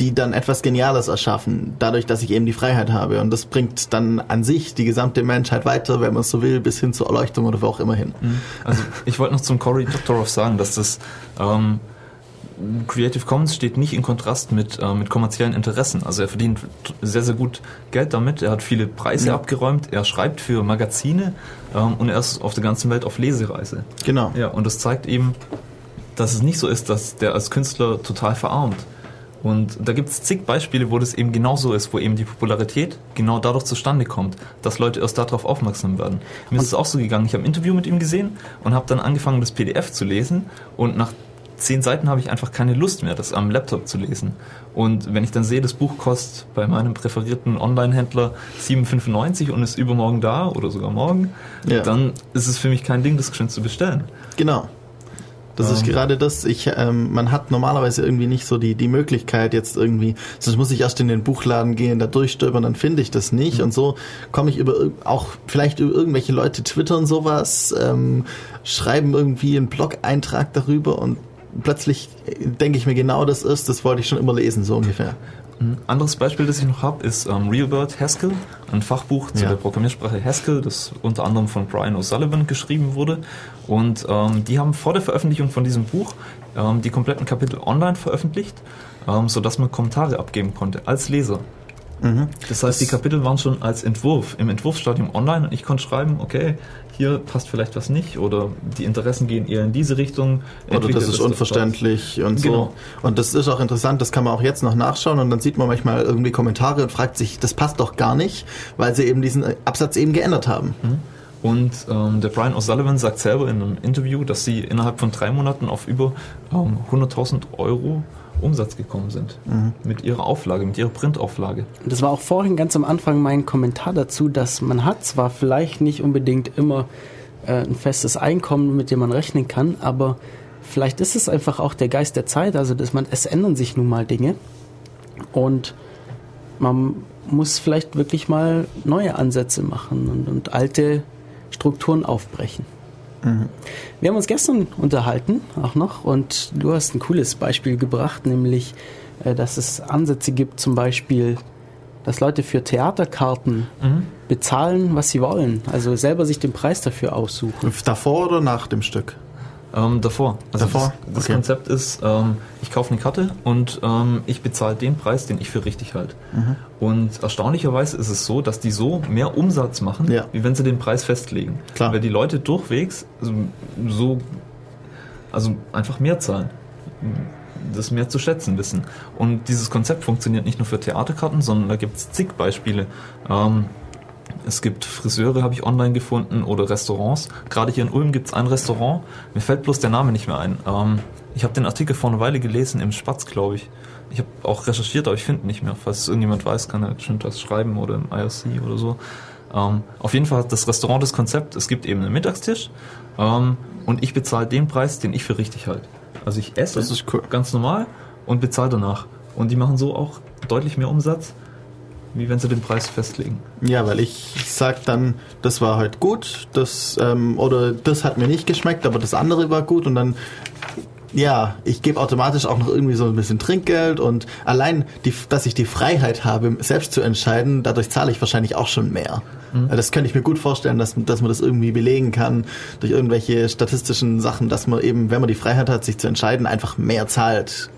die dann etwas Geniales erschaffen, dadurch, dass ich eben die Freiheit habe. Und das bringt dann an sich die gesamte Menschheit weiter, wenn man es so will, bis hin zur Erleuchtung oder wo auch immer hin. Mhm. Also ich wollte noch zum Cory Doctorow sagen, dass das ähm, Creative Commons steht nicht in Kontrast mit, äh, mit kommerziellen Interessen. Also er verdient sehr, sehr gut Geld damit. Er hat viele Preise ja. abgeräumt. Er schreibt für Magazine ähm, und er ist auf der ganzen Welt auf Lesereise. Genau. Ja, und das zeigt eben, dass es nicht so ist, dass der als Künstler total verarmt. Und da gibt es zig Beispiele, wo das eben genauso ist, wo eben die Popularität genau dadurch zustande kommt, dass Leute erst darauf aufmerksam werden. Mir und ist es auch so gegangen, ich habe ein Interview mit ihm gesehen und habe dann angefangen, das PDF zu lesen und nach zehn Seiten habe ich einfach keine Lust mehr, das am Laptop zu lesen. Und wenn ich dann sehe, das Buch kostet bei meinem präferierten Online-Händler 7,95 und ist übermorgen da oder sogar morgen, ja. dann ist es für mich kein Ding, das schön zu bestellen. Genau. Das ist ähm. gerade das, ich, ähm, man hat normalerweise irgendwie nicht so die, die Möglichkeit jetzt irgendwie, sonst muss ich erst in den Buchladen gehen, da durchstöbern, dann finde ich das nicht. Mhm. Und so komme ich über auch vielleicht über irgendwelche Leute twittern sowas, ähm, schreiben irgendwie einen Blog-Eintrag darüber und plötzlich denke ich mir genau das ist, das wollte ich schon immer lesen, so ungefähr. Ein anderes Beispiel, das ich noch habe, ist ähm, Realbird Haskell, ein Fachbuch zu ja. der Programmiersprache Haskell, das unter anderem von Brian O'Sullivan geschrieben wurde. Und ähm, die haben vor der Veröffentlichung von diesem Buch ähm, die kompletten Kapitel online veröffentlicht, ähm, sodass man Kommentare abgeben konnte als Leser. Mhm. Das heißt, die Kapitel waren schon als Entwurf im Entwurfsstadium online und ich konnte schreiben, okay, hier passt vielleicht was nicht oder die Interessen gehen eher in diese Richtung. Oder das ist unverständlich und genau. so. Und das ist auch interessant, das kann man auch jetzt noch nachschauen und dann sieht man manchmal irgendwie Kommentare und fragt sich, das passt doch gar nicht, weil sie eben diesen Absatz eben geändert haben. Mhm. Und ähm, der Brian O'Sullivan sagt selber in einem Interview, dass sie innerhalb von drei Monaten auf über ähm, 100.000 Euro Umsatz gekommen sind. Mhm. Mit ihrer Auflage, mit ihrer Printauflage. Das war auch vorhin ganz am Anfang mein Kommentar dazu, dass man hat zwar vielleicht nicht unbedingt immer äh, ein festes Einkommen, mit dem man rechnen kann, aber vielleicht ist es einfach auch der Geist der Zeit, also dass man, es ändern sich nun mal Dinge und man muss vielleicht wirklich mal neue Ansätze machen und, und alte Strukturen aufbrechen. Mhm. Wir haben uns gestern unterhalten, auch noch, und du hast ein cooles Beispiel gebracht, nämlich, äh, dass es Ansätze gibt, zum Beispiel, dass Leute für Theaterkarten mhm. bezahlen, was sie wollen. Also selber sich den Preis dafür aussuchen. Davor oder nach dem Stück? Ähm, davor. Also davor? Das, das okay. Konzept ist, ähm, ich kaufe eine Karte und ähm, ich bezahle den Preis, den ich für richtig halte. Mhm. Und erstaunlicherweise ist es so, dass die so mehr Umsatz machen, ja. wie wenn sie den Preis festlegen. Klar. Weil die Leute durchwegs so, so also einfach mehr zahlen. das mehr zu schätzen wissen. Und dieses Konzept funktioniert nicht nur für Theaterkarten, sondern da gibt es zig Beispiele. Ähm, es gibt Friseure, habe ich online gefunden, oder Restaurants. Gerade hier in Ulm gibt es ein Restaurant. Mir fällt bloß der Name nicht mehr ein. Ähm, ich habe den Artikel vor einer Weile gelesen, im Spatz, glaube ich. Ich habe auch recherchiert, aber ich finde nicht mehr. Falls es irgendjemand weiß, kann er bestimmt was schreiben oder im IRC oder so. Ähm, auf jeden Fall hat das Restaurant das Konzept, es gibt eben einen Mittagstisch ähm, und ich bezahle den Preis, den ich für richtig halte. Also ich esse Das ist cool. ganz normal und bezahle danach. Und die machen so auch deutlich mehr Umsatz, wie wenn sie den Preis festlegen. Ja, weil ich sag dann, das war halt gut, das ähm, oder das hat mir nicht geschmeckt, aber das andere war gut und dann ja, ich gebe automatisch auch noch irgendwie so ein bisschen Trinkgeld und allein, die, dass ich die Freiheit habe, selbst zu entscheiden, dadurch zahle ich wahrscheinlich auch schon mehr. Das könnte ich mir gut vorstellen, dass, dass man das irgendwie belegen kann durch irgendwelche statistischen Sachen, dass man eben, wenn man die Freiheit hat, sich zu entscheiden, einfach mehr zahlt.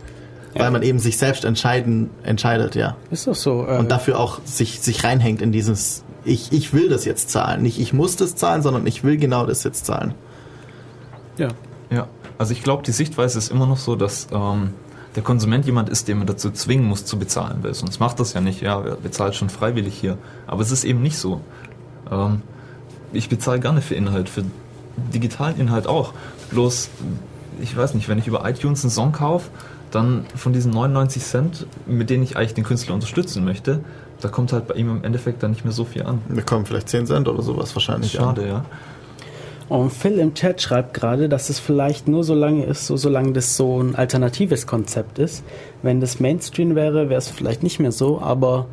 Weil man eben sich selbst entscheiden, entscheidet, ja. Ist doch so. Äh, Und dafür auch sich, sich reinhängt in dieses, ich, ich will das jetzt zahlen. Nicht ich muss das zahlen, sondern ich will genau das jetzt zahlen. ja. Ja, also ich glaube, die Sichtweise ist immer noch so, dass ähm, der Konsument jemand ist, den man dazu zwingen muss zu bezahlen, weil sonst macht das ja nicht. Ja, wer bezahlt schon freiwillig hier. Aber es ist eben nicht so. Ähm, ich bezahle gerne für Inhalt, für digitalen Inhalt auch. Bloß, ich weiß nicht, wenn ich über iTunes einen Song kaufe, dann von diesen 99 Cent, mit denen ich eigentlich den Künstler unterstützen möchte, da kommt halt bei ihm im Endeffekt dann nicht mehr so viel an. Wir kommen vielleicht 10 Cent oder sowas wahrscheinlich. Schade, ja. Und Phil im Chat schreibt gerade, dass es vielleicht nur so lange ist, so solange das so ein alternatives Konzept ist. Wenn das Mainstream wäre, wäre es vielleicht nicht mehr so, aber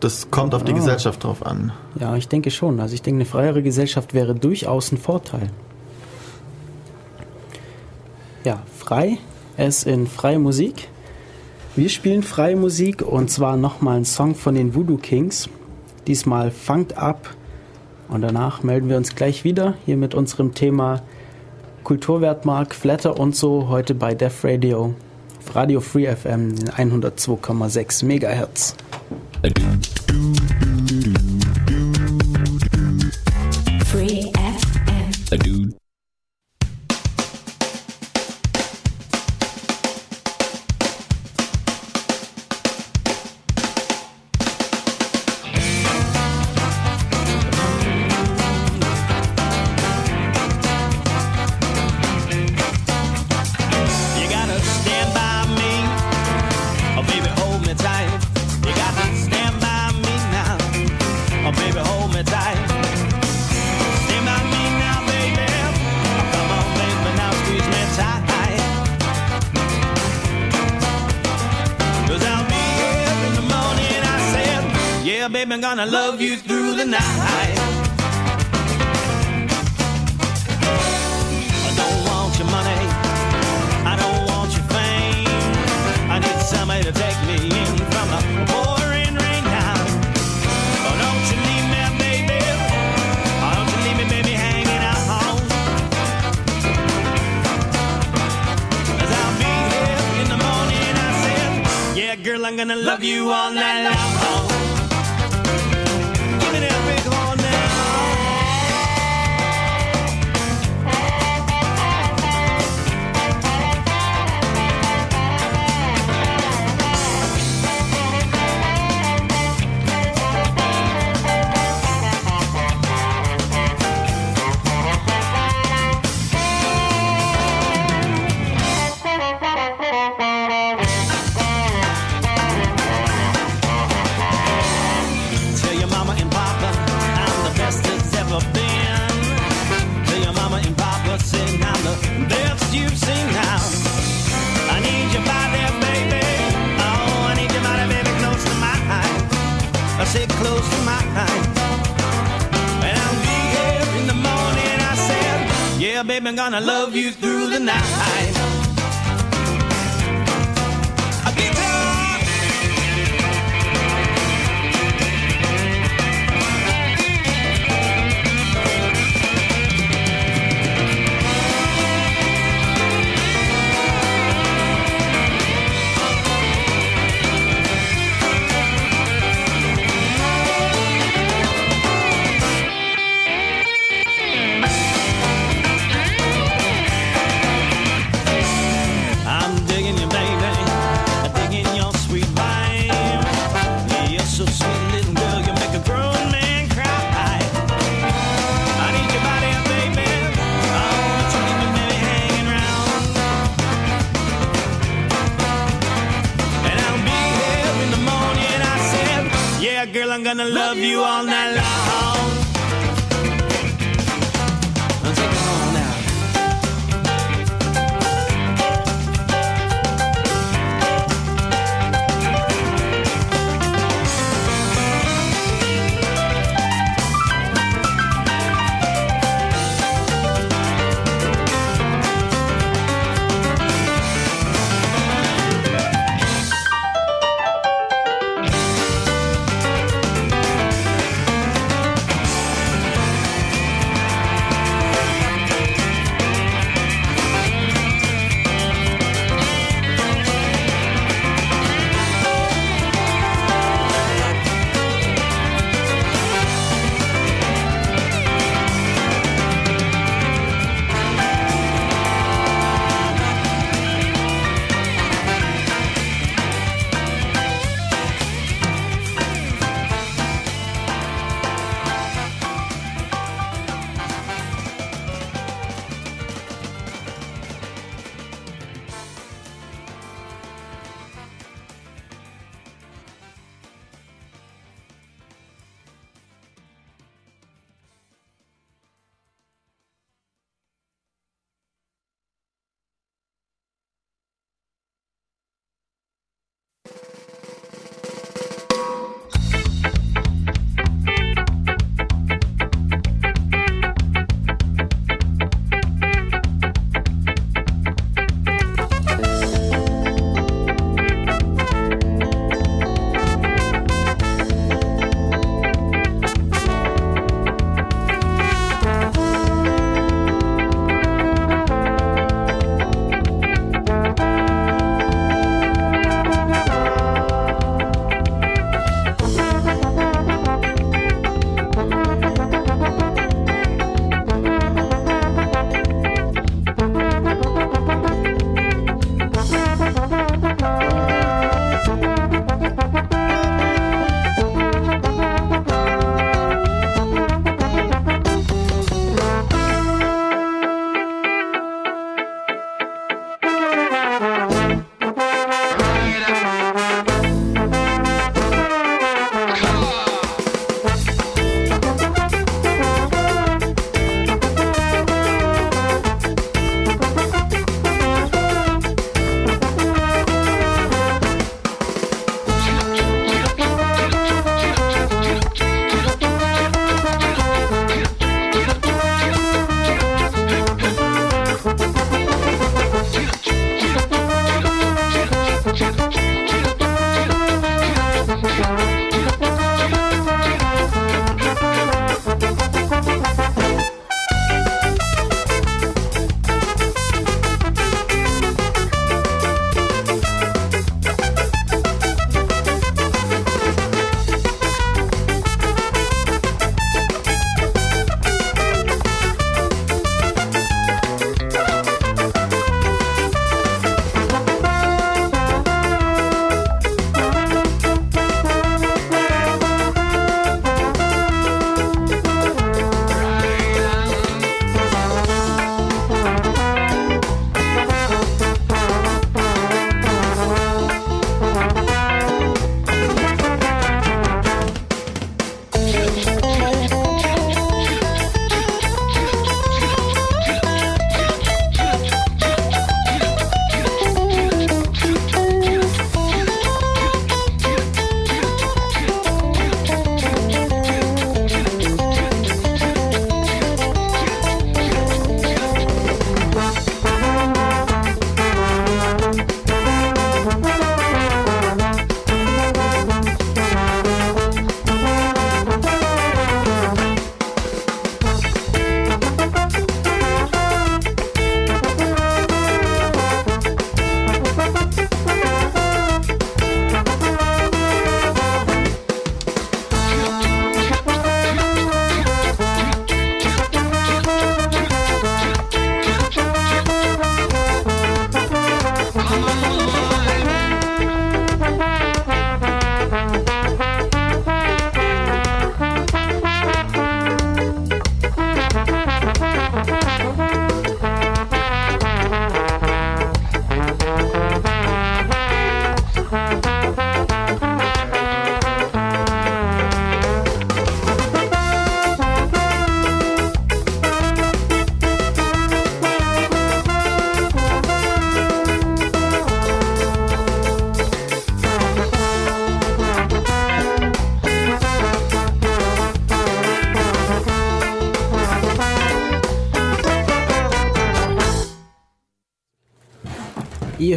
Das kommt auf die Ah. Gesellschaft drauf an. ja, ich denke schon. Also ich denke, eine freiere Gesellschaft wäre durchaus ein Vorteil. Ja, frei. Es in freie Musik. Wir spielen freie Musik und zwar nochmal ein Song von den Voodoo Kings. Diesmal Funked Up. Und danach melden wir uns gleich wieder hier mit unserem Thema Kulturwertmark, Flatter und so heute bei Def Radio. Auf Radio Free FM in 102,6 Megahertz. I love you. trying to love you. Gonna love you all night long.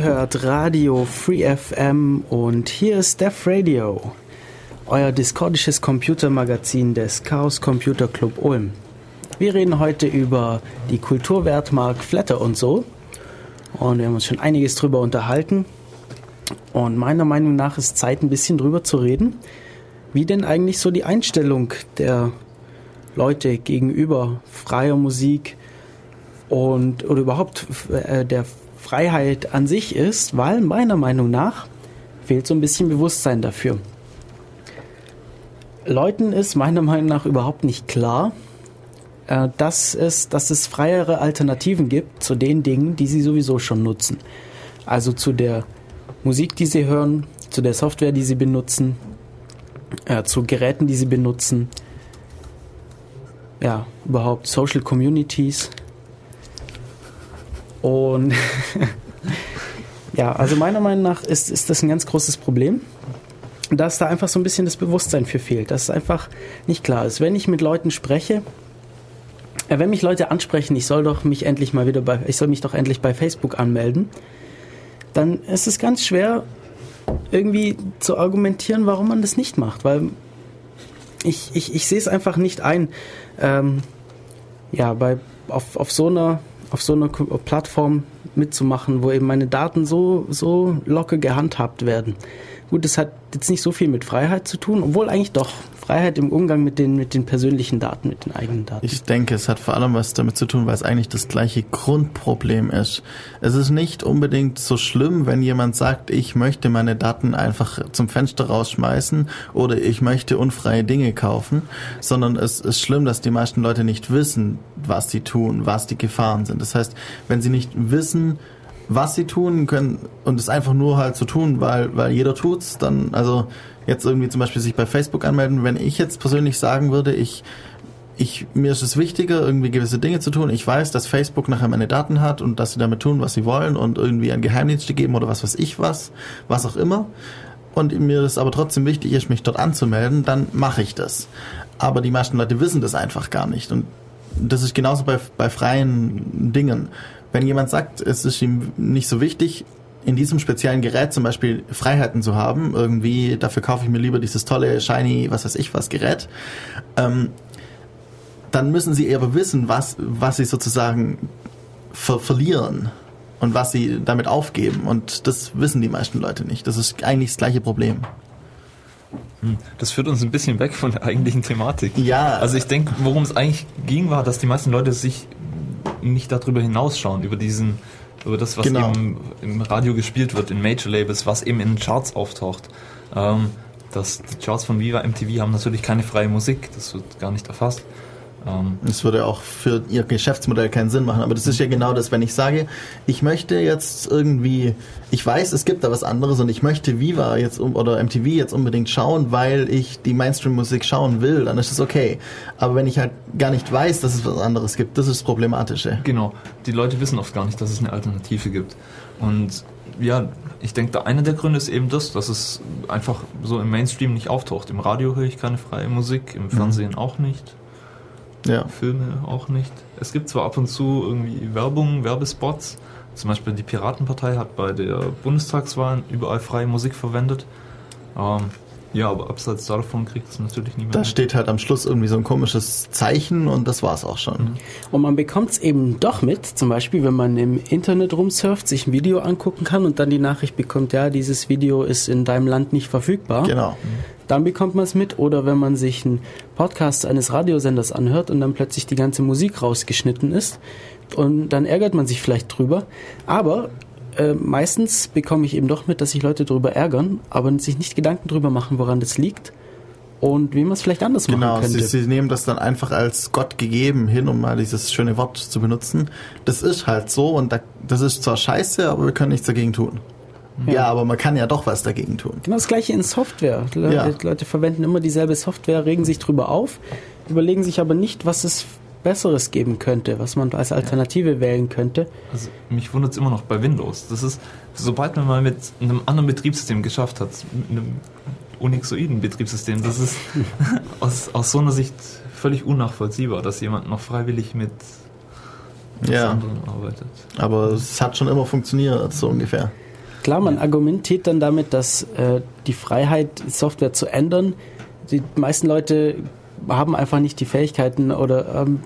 Hört Radio Free FM und hier ist Def Radio, euer discordisches Computermagazin des Chaos Computer Club Ulm. Wir reden heute über die Kulturwertmark Flatter und so. Und wir haben uns schon einiges drüber unterhalten. Und meiner Meinung nach ist Zeit, ein bisschen drüber zu reden, wie denn eigentlich so die Einstellung der Leute gegenüber freier Musik und oder überhaupt äh, der Freiheit an sich ist, weil meiner Meinung nach fehlt so ein bisschen Bewusstsein dafür. Leuten ist meiner Meinung nach überhaupt nicht klar, äh, dass, es, dass es freiere Alternativen gibt zu den Dingen, die sie sowieso schon nutzen. Also zu der Musik, die sie hören, zu der Software, die sie benutzen, äh, zu Geräten, die sie benutzen, ja, überhaupt Social Communities. Und ja, also meiner Meinung nach ist, ist das ein ganz großes Problem, dass da einfach so ein bisschen das Bewusstsein für fehlt, dass es einfach nicht klar ist. Wenn ich mit Leuten spreche, äh, wenn mich Leute ansprechen, ich soll doch mich endlich mal wieder bei, ich soll mich doch endlich bei Facebook anmelden, dann ist es ganz schwer, irgendwie zu argumentieren, warum man das nicht macht, weil ich, ich, ich sehe es einfach nicht ein, ähm, ja, bei, auf, auf so einer, auf so einer Plattform mitzumachen, wo eben meine Daten so, so locker gehandhabt werden. Gut, das hat jetzt nicht so viel mit Freiheit zu tun, obwohl eigentlich doch. Freiheit im Umgang mit den, mit den persönlichen Daten, mit den eigenen Daten. Ich denke, es hat vor allem was damit zu tun, weil es eigentlich das gleiche Grundproblem ist. Es ist nicht unbedingt so schlimm, wenn jemand sagt, ich möchte meine Daten einfach zum Fenster rausschmeißen oder ich möchte unfreie Dinge kaufen, sondern es ist schlimm, dass die meisten Leute nicht wissen, was sie tun, was die Gefahren sind. Das heißt, wenn sie nicht wissen, was sie tun können und es einfach nur halt so tun, weil, weil jeder tut's, dann, also jetzt irgendwie zum Beispiel sich bei Facebook anmelden, wenn ich jetzt persönlich sagen würde, ich, ich, mir ist es wichtiger, irgendwie gewisse Dinge zu tun. Ich weiß, dass Facebook nachher meine Daten hat und dass sie damit tun, was sie wollen und irgendwie an Geheimdienste geben oder was weiß ich was, was auch immer. Und mir ist aber trotzdem wichtig ist, mich dort anzumelden, dann mache ich das. Aber die meisten Leute wissen das einfach gar nicht. Und das ist genauso bei, bei freien Dingen. Wenn jemand sagt, es ist ihm nicht so wichtig, in diesem speziellen Gerät zum Beispiel Freiheiten zu haben, irgendwie, dafür kaufe ich mir lieber dieses tolle, shiny, was weiß ich was Gerät, ähm, dann müssen sie aber wissen, was, was sie sozusagen ver verlieren und was sie damit aufgeben. Und das wissen die meisten Leute nicht. Das ist eigentlich das gleiche Problem. Hm, Das führt uns ein bisschen weg von der eigentlichen Thematik. Ja. Also ich denke, worum es eigentlich ging, war, dass die meisten Leute sich nicht darüber hinausschauen, über diesen, über das, was Genau. eben im Radio gespielt wird, in Major Labels, was eben in den Charts auftaucht. Ähm, das, die Charts von Viva MTV haben natürlich keine freie Musik, das wird gar nicht erfasst. Ähm, Das würde auch für ihr Geschäftsmodell keinen Sinn machen. Aber das ist ja genau das, wenn ich sage, ich möchte jetzt irgendwie, ich weiß, es gibt da was anderes und ich möchte Viva jetzt oder MTV jetzt unbedingt schauen, weil ich die Mainstream-Musik schauen will, dann ist das okay. Aber wenn ich halt gar nicht weiß, dass es was anderes gibt, das ist das Problematische. Genau, die Leute wissen oft gar nicht, dass es eine Alternative gibt. Und ja, ich denke, einer der Gründe ist eben das, dass es einfach so im Mainstream nicht auftaucht. Im Radio höre ich keine freie Musik, im Fernsehen auch nicht, Ja. Filme auch nicht. Es gibt zwar ab und zu irgendwie Werbung, Werbespots. Zum Beispiel die Piratenpartei hat bei der Bundestagswahl überall freie Musik verwendet. Ähm, ja, aber abseits davon kriegt es natürlich niemand. Da mit. steht halt am Schluss irgendwie so ein komisches Zeichen und das war's auch schon. Und man bekommt es eben doch mit, zum Beispiel, wenn man im Internet rumsurft, sich ein Video angucken kann und dann die Nachricht bekommt, ja, dieses Video ist in deinem Land nicht verfügbar. Genau. Dann bekommt man es mit. Oder wenn man sich einen Podcast eines Radiosenders anhört und dann plötzlich die ganze Musik rausgeschnitten ist. Und dann ärgert man sich vielleicht drüber. Aber äh, meistens bekomme ich eben doch mit, dass sich Leute drüber ärgern, aber sich nicht Gedanken drüber machen, woran das liegt. Und wie man es vielleicht anders Genau, machen sie, könnte. sie nehmen das dann einfach als Gott gegeben hin, um mal dieses schöne Wort zu benutzen. Das ist halt so und da, das ist zwar scheiße, aber wir können nichts dagegen tun. Ja. aber man kann ja doch was dagegen tun. Genau das gleiche in Software. Le Ja. Leute verwenden immer dieselbe Software, regen sich drüber auf, überlegen sich aber nicht, was es Besseres geben könnte, was man als Alternative wählen könnte. Also mich wundert es immer noch bei Windows. Das ist, sobald man mal mit einem anderen Betriebssystem geschafft hat, mit einem unixoiden Betriebssystem, das ist aus, aus so einer Sicht völlig unnachvollziehbar, dass jemand noch freiwillig mit Ja. andere arbeitet. Aber es hat schon immer funktioniert, so ungefähr. Klar, man argumentiert dann damit, dass äh, die Freiheit, Software zu ändern, die meisten Leute haben einfach nicht die Fähigkeiten oder ähm,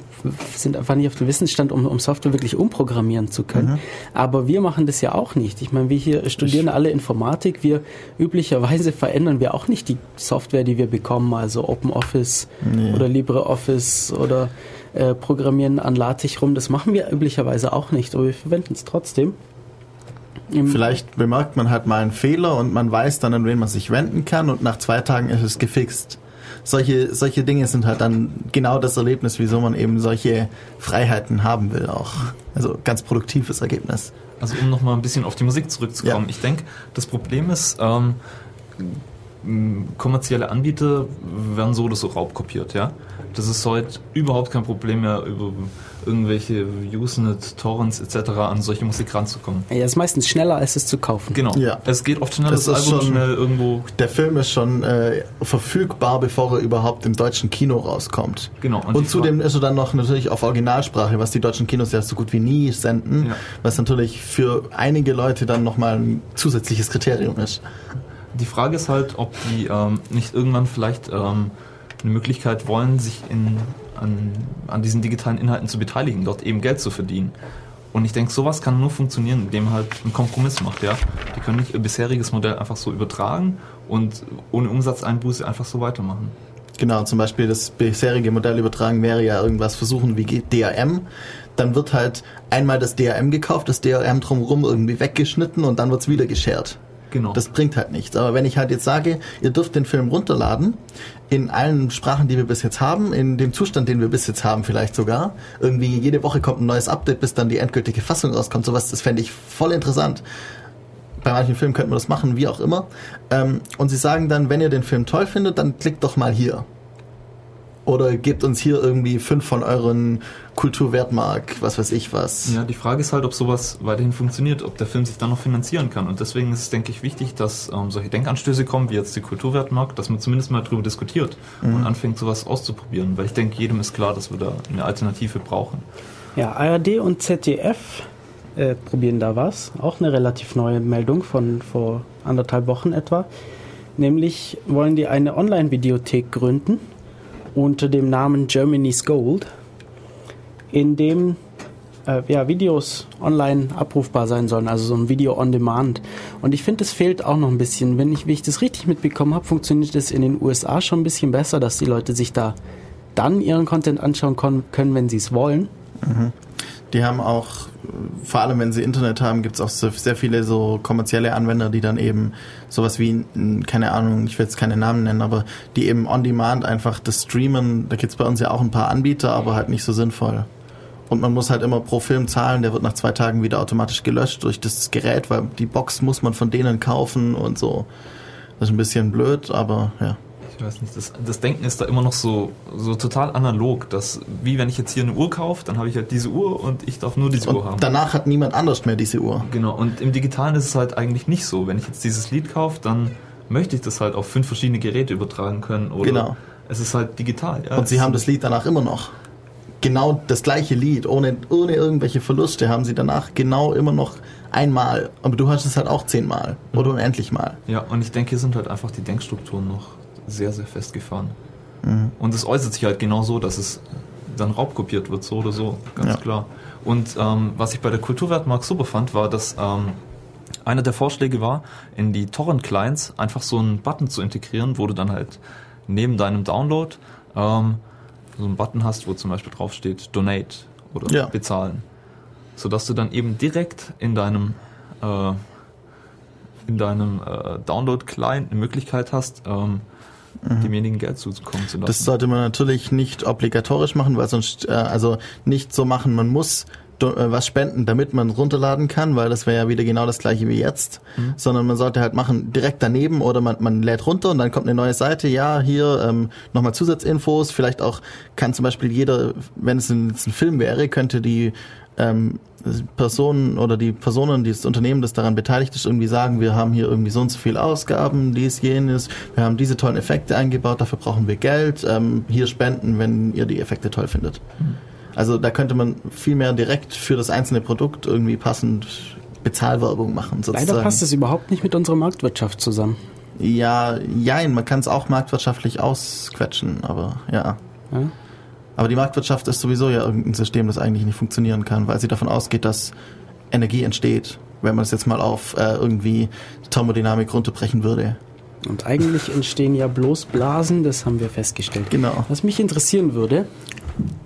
sind einfach nicht auf dem Wissensstand, um, um Software wirklich umprogrammieren zu können. Aber wir machen das ja auch nicht. Ich meine, wir hier studieren alle Informatik. Wir üblicherweise verändern wir auch nicht die Software, die wir bekommen, also OpenOffice Nee. oder LibreOffice oder äh, Programmieren an LaTeX rum. Das machen wir üblicherweise auch nicht, aber wir verwenden es trotzdem. Vielleicht bemerkt man halt mal einen Fehler und man weiß dann, an wen man sich wenden kann und nach zwei Tagen ist es gefixt. Solche, solche Dinge sind halt dann genau das Erlebnis, wieso man eben solche Freiheiten haben will auch. Also ganz produktives Ergebnis. Also um nochmal ein bisschen auf die Musik zurückzukommen. Ja. Ich denke, das Problem ist, ähm, kommerzielle Anbieter werden so oder so raubkopiert, ja. Das ist heute überhaupt kein Problem mehr, über irgendwelche Usenet, Torrents etc. an solche Musik ranzukommen. Ja, ist meistens schneller, als es zu kaufen. Genau. Ja. Es geht oft schneller, Das das, ist Album schon- schnell irgendwo. Der Film ist schon äh, verfügbar, bevor er überhaupt im deutschen Kino rauskommt. Genau. Und, die zudem ist er dann noch natürlich auf Originalsprache, was die deutschen Kinos ja so gut wie nie senden, Ja. was natürlich für einige Leute dann nochmal ein zusätzliches Kriterium ist. Die Frage ist halt, ob die ähm, nicht irgendwann vielleicht ähm, eine Möglichkeit wollen, sich in, an, an diesen digitalen Inhalten zu beteiligen, dort eben Geld zu verdienen. Und ich denke, sowas kann nur funktionieren, indem man halt einen Kompromiss macht, ja. Die können nicht ihr bisheriges Modell einfach so übertragen und ohne Umsatzeinbuße einfach so weitermachen. Genau, zum Beispiel das bisherige Modell übertragen wäre ja irgendwas versuchen wie DRM. Dann wird halt einmal das DRM gekauft, das DRM drumherum irgendwie weggeschnitten und dann wird's wieder geshared. Genau. Das bringt halt nichts. Aber wenn ich halt jetzt sage, ihr dürft den Film runterladen, in allen Sprachen, die wir bis jetzt haben, in dem Zustand, den wir bis jetzt haben vielleicht sogar, irgendwie jede Woche kommt ein neues Update, bis dann die endgültige Fassung rauskommt, sowas, das fände ich voll interessant. Bei manchen Filmen könnten wir das machen, wie auch immer. Ähm, und sie sagen dann, wenn ihr den Film toll findet, dann klickt doch mal hier. Oder gebt uns hier irgendwie fünf von euren Kulturwertmark, was weiß ich was. Ja, die Frage ist halt, ob sowas weiterhin funktioniert, ob der Film sich dann noch finanzieren kann. Und deswegen ist es, denke ich, wichtig, dass ähm, solche Denkanstöße kommen, wie jetzt die Kulturwertmarkt, dass man zumindest mal drüber diskutiert und anfängt, sowas auszuprobieren. Weil ich denke, jedem ist klar, dass wir da eine Alternative brauchen. Ja, ARD und ZDF äh, probieren da was. Auch eine relativ neue Meldung von vor anderthalb Wochen etwa. Nämlich wollen die eine Online-Videothek gründen unter dem Namen Germany's Gold, in dem äh, ja, Videos online abrufbar sein sollen, also so ein Video on Demand. Und ich finde, es fehlt auch noch ein bisschen. Wenn ich, wie ich das richtig mitbekommen habe, funktioniert es in den USA schon ein bisschen besser, dass die Leute sich da dann ihren Content anschauen können, wenn sie es wollen. Die haben auch, vor allem wenn sie Internet haben, gibt es auch sehr viele so kommerzielle Anwender, die dann eben sowas wie, keine Ahnung, ich will jetzt keine Namen nennen, aber die eben on demand einfach das streamen. Da gibt es bei uns ja auch ein paar Anbieter, aber halt nicht so sinnvoll. Und man muss halt immer pro Film zahlen, der wird nach zwei Tagen wieder automatisch gelöscht durch das Gerät, weil die Box muss man von denen kaufen und so. Das ist ein bisschen blöd, aber ja. Ich weiß nicht, das, das Denken ist da immer noch so, so total analog, dass, wie wenn ich jetzt hier eine Uhr kaufe, dann habe ich halt diese Uhr und ich darf nur diese Uhr haben. Und danach hat niemand anders mehr diese Uhr. Genau, und im Digitalen ist es halt eigentlich nicht so. Wenn ich jetzt dieses Lied kaufe, dann möchte ich das halt auf fünf verschiedene Geräte übertragen können. Oder Genau. Es ist halt digital. Ja, Und sie haben das Lied danach immer noch. Genau das gleiche Lied, ohne, ohne irgendwelche Verluste, haben sie danach genau immer noch einmal. Aber du hast es halt auch zehnmal oder unendlich mal. Ja, und ich denke, hier sind halt einfach die Denkstrukturen noch sehr, sehr festgefahren. Mhm. Und es äußert sich halt genau so, dass es dann raubkopiert wird, so oder so, ganz Ja. klar. Und ähm, was ich bei der Kulturwertmark super fand, war, dass ähm, einer der Vorschläge war, in die Torrent-Clients einfach so einen Button zu integrieren, wo du dann halt neben deinem Download ähm, so einen Button hast, wo zum Beispiel draufsteht Donate oder Ja. bezahlen. Sodass du dann eben direkt in deinem äh, in deinem äh, Download-Client eine Möglichkeit hast, ähm, demjenigen Geld zuzukommen zu lassen. Das sollte man natürlich nicht obligatorisch machen, weil sonst, äh, also nicht so machen, man muss was spenden, damit man runterladen kann, weil das wäre ja wieder genau das gleiche wie jetzt, sondern man sollte halt machen direkt daneben oder man, man lädt runter und dann kommt eine neue Seite, ja, hier ähm, nochmal Zusatzinfos, vielleicht auch kann zum Beispiel jeder, wenn es ein, ein Film wäre, könnte die ähm, Personen oder die Personen, die das Unternehmen, das daran beteiligt ist, irgendwie sagen, wir haben hier irgendwie so und so viel Ausgaben, dies, jenes, wir haben diese tollen Effekte eingebaut, dafür brauchen wir Geld, ähm, hier spenden, wenn ihr die Effekte toll findet. Also da könnte man viel mehr direkt für das einzelne Produkt irgendwie passend Bezahlwerbung machen. Sozusagen. Leider passt es überhaupt nicht mit unserer Marktwirtschaft zusammen. Ja, jein, man kann es auch marktwirtschaftlich ausquetschen, aber ja. Ja? Aber die Marktwirtschaft ist sowieso ja irgendein System, das eigentlich nicht funktionieren kann, weil sie davon ausgeht, dass Energie entsteht, wenn man es jetzt mal auf äh, irgendwie Thermodynamik runterbrechen würde. Und eigentlich entstehen ja bloß Blasen, das haben wir festgestellt. Genau. Was mich interessieren würde,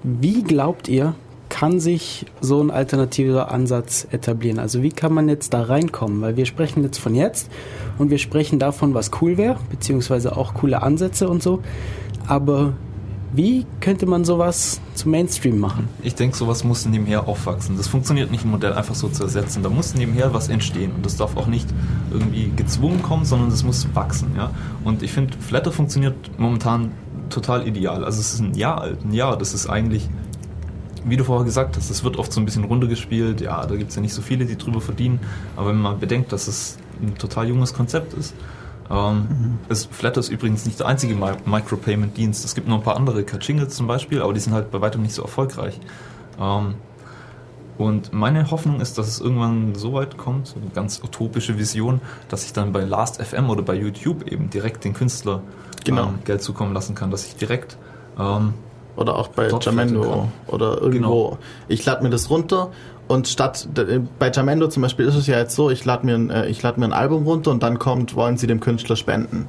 wie glaubt ihr, kann sich so ein alternativer Ansatz etablieren? Also wie kann man jetzt da reinkommen? Weil wir sprechen jetzt von jetzt und wir sprechen davon, was cool wäre, beziehungsweise auch coole Ansätze und so. Aber wie könnte man sowas zum Mainstream machen? Ich denke, sowas muss nebenher aufwachsen. Das funktioniert nicht, ein Modell einfach so zu ersetzen. Da muss nebenher was entstehen. Und das darf auch nicht irgendwie gezwungen kommen, sondern das muss wachsen. Ja? Und ich finde, Flatter funktioniert momentan total ideal. Also es ist ein Jahr alt. Ein Jahr, das ist eigentlich, wie du vorher gesagt hast, es wird oft so ein bisschen runtergespielt. Ja, da gibt es ja nicht so viele, die drüber verdienen. Aber wenn man bedenkt, dass es ein total junges Konzept ist, ähm, ist Flatter ist übrigens nicht der einzige Mi- Micropayment-Dienst. Es gibt noch ein paar andere, Kachingles zum Beispiel, aber die sind halt bei weitem nicht so erfolgreich. Ähm, und meine Hoffnung ist, dass es irgendwann so weit kommt, so eine ganz utopische Vision, dass ich dann bei Last.fm oder bei YouTube eben direkt den Künstler Genau. ähm, Geld zukommen lassen kann, dass ich direkt ähm, Oder auch bei Jamendo oder irgendwo. Genau. Ich lade mir das runter und statt bei Jamendo zum Beispiel ist es ja jetzt so, ich lade mir, ein, äh, lade mir ein Album runter und dann kommt, wollen Sie dem Künstler spenden.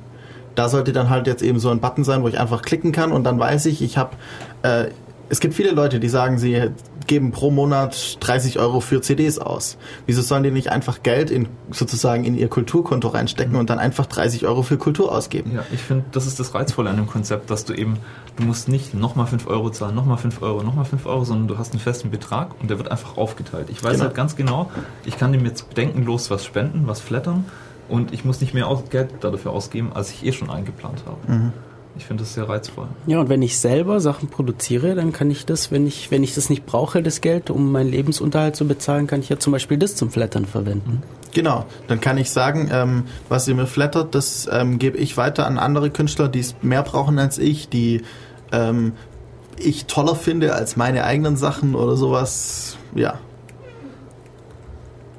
Da sollte dann halt jetzt eben so ein Button sein, wo ich einfach klicken kann und dann weiß ich, ich habe äh, es gibt viele Leute, die sagen, sie geben pro Monat 30 Euro für CDs aus. Wieso sollen die nicht einfach Geld in sozusagen in ihr Kulturkonto reinstecken und dann einfach 30 Euro für Kultur ausgeben? Ja, ich finde, das ist das Reizvolle an dem Konzept, dass du eben, du musst nicht nochmal 5 Euro zahlen, nochmal 5 Euro, nochmal 5 Euro, sondern du hast einen festen Betrag und der wird einfach aufgeteilt. Ich weiß Genau. halt ganz genau, ich kann dem jetzt bedenkenlos was spenden, was flattern und ich muss nicht mehr Geld dafür ausgeben, als ich eh schon eingeplant habe. Ich finde das sehr reizvoll. Ja, und wenn ich selber Sachen produziere, dann kann ich das, wenn ich, wenn ich das nicht brauche, das Geld, um meinen Lebensunterhalt zu bezahlen, kann ich ja zum Beispiel das zum Flattern verwenden. Genau, dann kann ich sagen, ähm, was ihr mir flattert, das ähm, gebe ich weiter an andere Künstler, die es mehr brauchen als ich, die ähm, ich toller finde als meine eigenen Sachen oder sowas. Ja,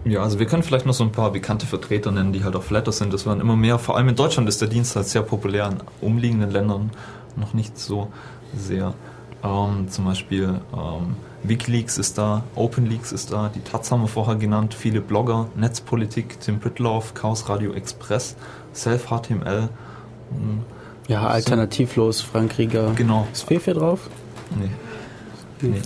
Ja, also wir können vielleicht noch so ein paar bekannte Vertreter nennen, die halt auch Flatter sind. Das werden immer mehr. Vor allem in Deutschland ist der Dienst halt sehr populär, in umliegenden Ländern noch nicht so sehr. Ähm, zum Beispiel ähm, Wikileaks ist da, OpenLeaks ist da, die Taz haben wir vorher genannt, viele Blogger, Netzpolitik, Tim Pritloff, Chaos Radio Express, Self-HTML. hm, Ja, alternativlos, Frank Rieger. Genau. Ist Fefe drauf? Nee. nee.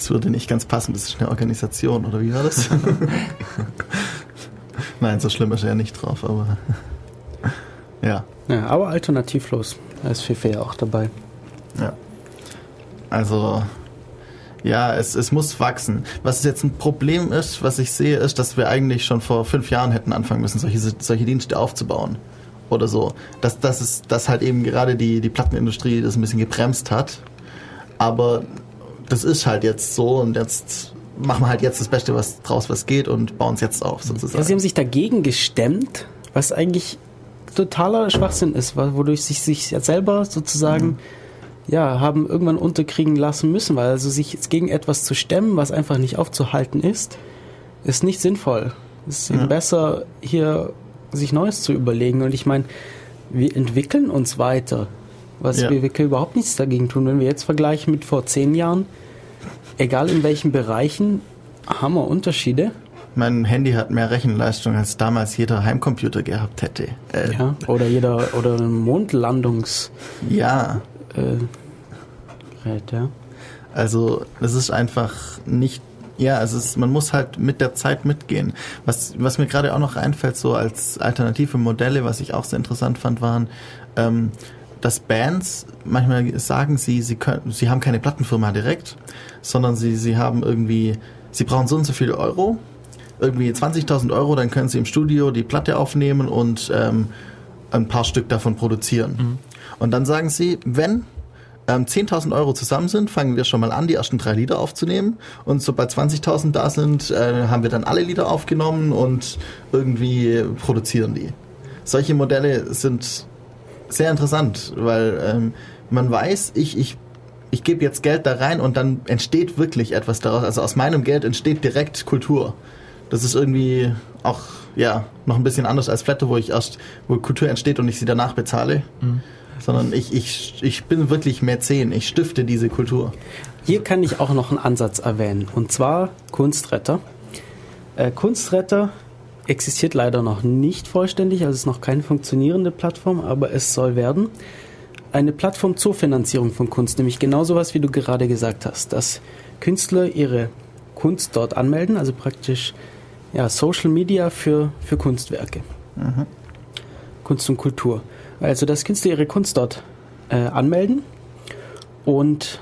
Das würde nicht ganz passen, das ist eine Organisation, oder wie war das? Nein, so schlimm ist er ja nicht drauf, aber ja, Ja, aber alternativlos. Da ist Fefe ja auch dabei. ja. Also ja, es, es muss wachsen. Was jetzt ein Problem ist, was ich sehe, ist, dass wir eigentlich schon vor fünf Jahren hätten anfangen müssen, solche, solche Dienste aufzubauen. Oder so. Dass, dass, es, dass halt eben gerade die, die Plattenindustrie das ein bisschen gebremst hat. Aber das ist halt jetzt so und jetzt machen wir halt jetzt das Beste was draus, was geht und bauen es jetzt auf, Ja, sozusagen. sie haben sich dagegen gestemmt, was eigentlich totaler Schwachsinn ist, wodurch sich sich jetzt selber sozusagen ja haben irgendwann unterkriegen lassen müssen, weil also sich jetzt gegen etwas zu stemmen, was einfach nicht aufzuhalten ist, ist nicht sinnvoll. Es ist eben Ja. besser hier sich Neues zu überlegen und ich meine, wir entwickeln uns weiter. Was Ja. wir, wir können überhaupt nichts dagegen tun. Wenn wir jetzt vergleichen mit vor zehn Jahren, egal in welchen Bereichen, haben wir Unterschiede. Mein Handy hat mehr Rechenleistung, als damals jeder Heimcomputer gehabt hätte. Äh, Ja, oder jeder oder ein Mondlandungs ja. äh, Gerät, ja. Also es ist einfach nicht, ja, es ist, man muss halt mit der Zeit mitgehen. Was, was mir gerade auch noch einfällt, so als alternative Modelle, was ich auch sehr interessant fand, waren, ähm, dass Bands manchmal sagen, sie, sie können, sie haben keine Plattenfirma direkt, sondern sie, sie haben irgendwie, sie brauchen so und so viele Euro, irgendwie 20.000 Euro, dann können sie im Studio die Platte aufnehmen und ähm, ein paar Stück davon produzieren. Und dann sagen sie, wenn ähm, 10.000 Euro zusammen sind, fangen wir schon mal an, die ersten drei Lieder aufzunehmen. Und sobald 20.000 da sind, äh, haben wir dann alle Lieder aufgenommen und irgendwie produzieren die. Solche Modelle sind sehr interessant, weil ähm, man weiß, ich, ich ich gebe jetzt Geld da rein und dann entsteht wirklich etwas daraus. Also aus meinem Geld entsteht direkt Kultur. Das ist irgendwie auch ja noch ein bisschen anders als Flatter, wo ich erst, wo Kultur entsteht und ich sie danach bezahle. Sondern ich, ich, ich bin wirklich Mäzen, ich stifte diese Kultur. Hier kann ich auch noch einen Ansatz erwähnen, und zwar Kunstretter. Äh, Kunstretter existiert leider noch nicht vollständig, also es ist noch keine funktionierende Plattform, aber es soll werden. Eine Plattform zur Finanzierung von Kunst, nämlich genau sowas, wie du gerade gesagt hast, dass Künstler ihre Kunst dort anmelden, also praktisch ja, Social Media für, für Kunstwerke. Kunst und Kultur. Also, dass Künstler ihre Kunst dort äh, anmelden und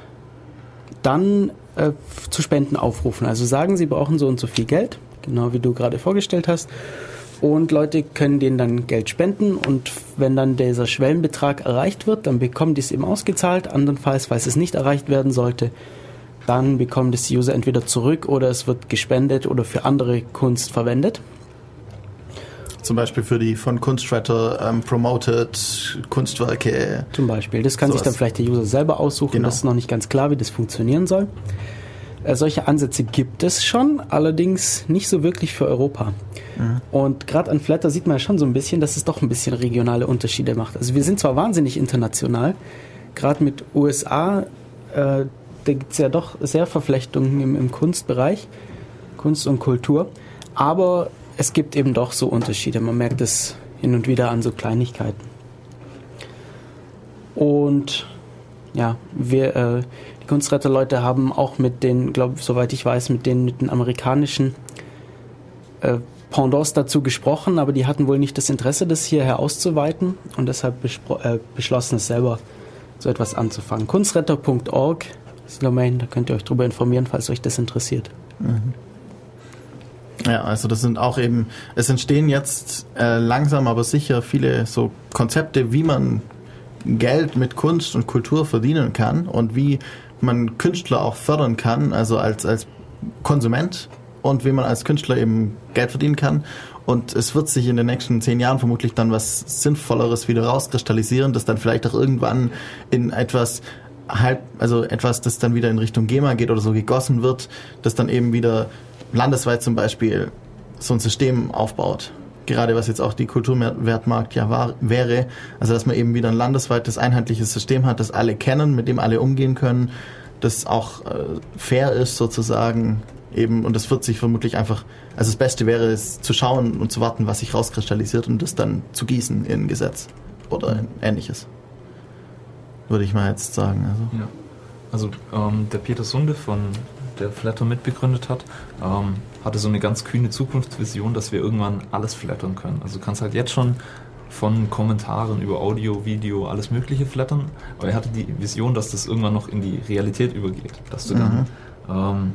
dann äh, zu Spenden aufrufen. Also sagen, sie brauchen so und so viel Geld, genau wie du gerade vorgestellt hast. Und Leute können denen dann Geld spenden und wenn dann dieser Schwellenbetrag erreicht wird, dann bekommen die es eben ausgezahlt. Andernfalls, falls es nicht erreicht werden sollte, dann bekommen das die User entweder zurück oder es wird gespendet oder für andere Kunst verwendet. Zum Beispiel für die von Kunstretter ähm, promoted Kunstwerke. Zum Beispiel. Das kann sich Sowas. dann vielleicht der User selber aussuchen. Genau. Das ist noch nicht ganz klar, wie das funktionieren soll. Äh, solche Ansätze gibt es schon, allerdings nicht so wirklich für Europa. Und gerade an Flatter sieht man ja schon so ein bisschen, dass es doch ein bisschen regionale Unterschiede macht. Also wir sind zwar wahnsinnig international, gerade mit USA, äh, da gibt es ja doch sehr Verflechtungen im, im Kunstbereich, Kunst und Kultur, aber es gibt eben doch so Unterschiede. Man merkt es hin und wieder an so Kleinigkeiten. Und ja, wir, äh, Kunstretterleute haben auch mit den, glaube soweit ich weiß, mit den, mit den amerikanischen äh, Pendants dazu gesprochen, aber die hatten wohl nicht das Interesse, das hierher auszuweiten und deshalb äh, beschlossen, es selber so etwas anzufangen. Kunstretter.org ist die Domain, da könnt ihr euch drüber informieren, falls euch das interessiert. Ja, also das sind auch eben, es entstehen jetzt äh, langsam aber sicher viele so Konzepte, wie man Geld mit Kunst und Kultur verdienen kann und wie man Künstler auch fördern kann, also als, als Konsument und wie man als Künstler eben Geld verdienen kann. Und es wird sich in den nächsten zehn Jahren vermutlich dann was Sinnvolleres wieder rauskristallisieren, das dann vielleicht auch irgendwann in etwas halb, also etwas, das dann wieder in Richtung GEMA geht oder so gegossen wird, das dann eben wieder landesweit zum Beispiel so ein System aufbaut. Gerade was jetzt auch die Kulturwertmarkt ja war, wäre, also dass man eben wieder ein landesweites einheitliches System hat, das alle kennen, mit dem alle umgehen können, das auch äh, fair ist sozusagen eben und das wird sich vermutlich einfach, also das Beste wäre es zu schauen und zu warten, was sich rauskristallisiert und das dann zu gießen in ein Gesetz oder ähnliches. Würde ich mal jetzt sagen. Also. Ja. Also ähm, der Peter Sunde von der Flatter mitbegründet hat, ähm, hatte so eine ganz kühne Zukunftsvision, dass wir irgendwann alles flattern können. Also du kannst halt jetzt schon von Kommentaren über Audio, Video, alles Mögliche flattern, aber er hatte die Vision, dass das irgendwann noch in die Realität übergeht, dass du dann ähm,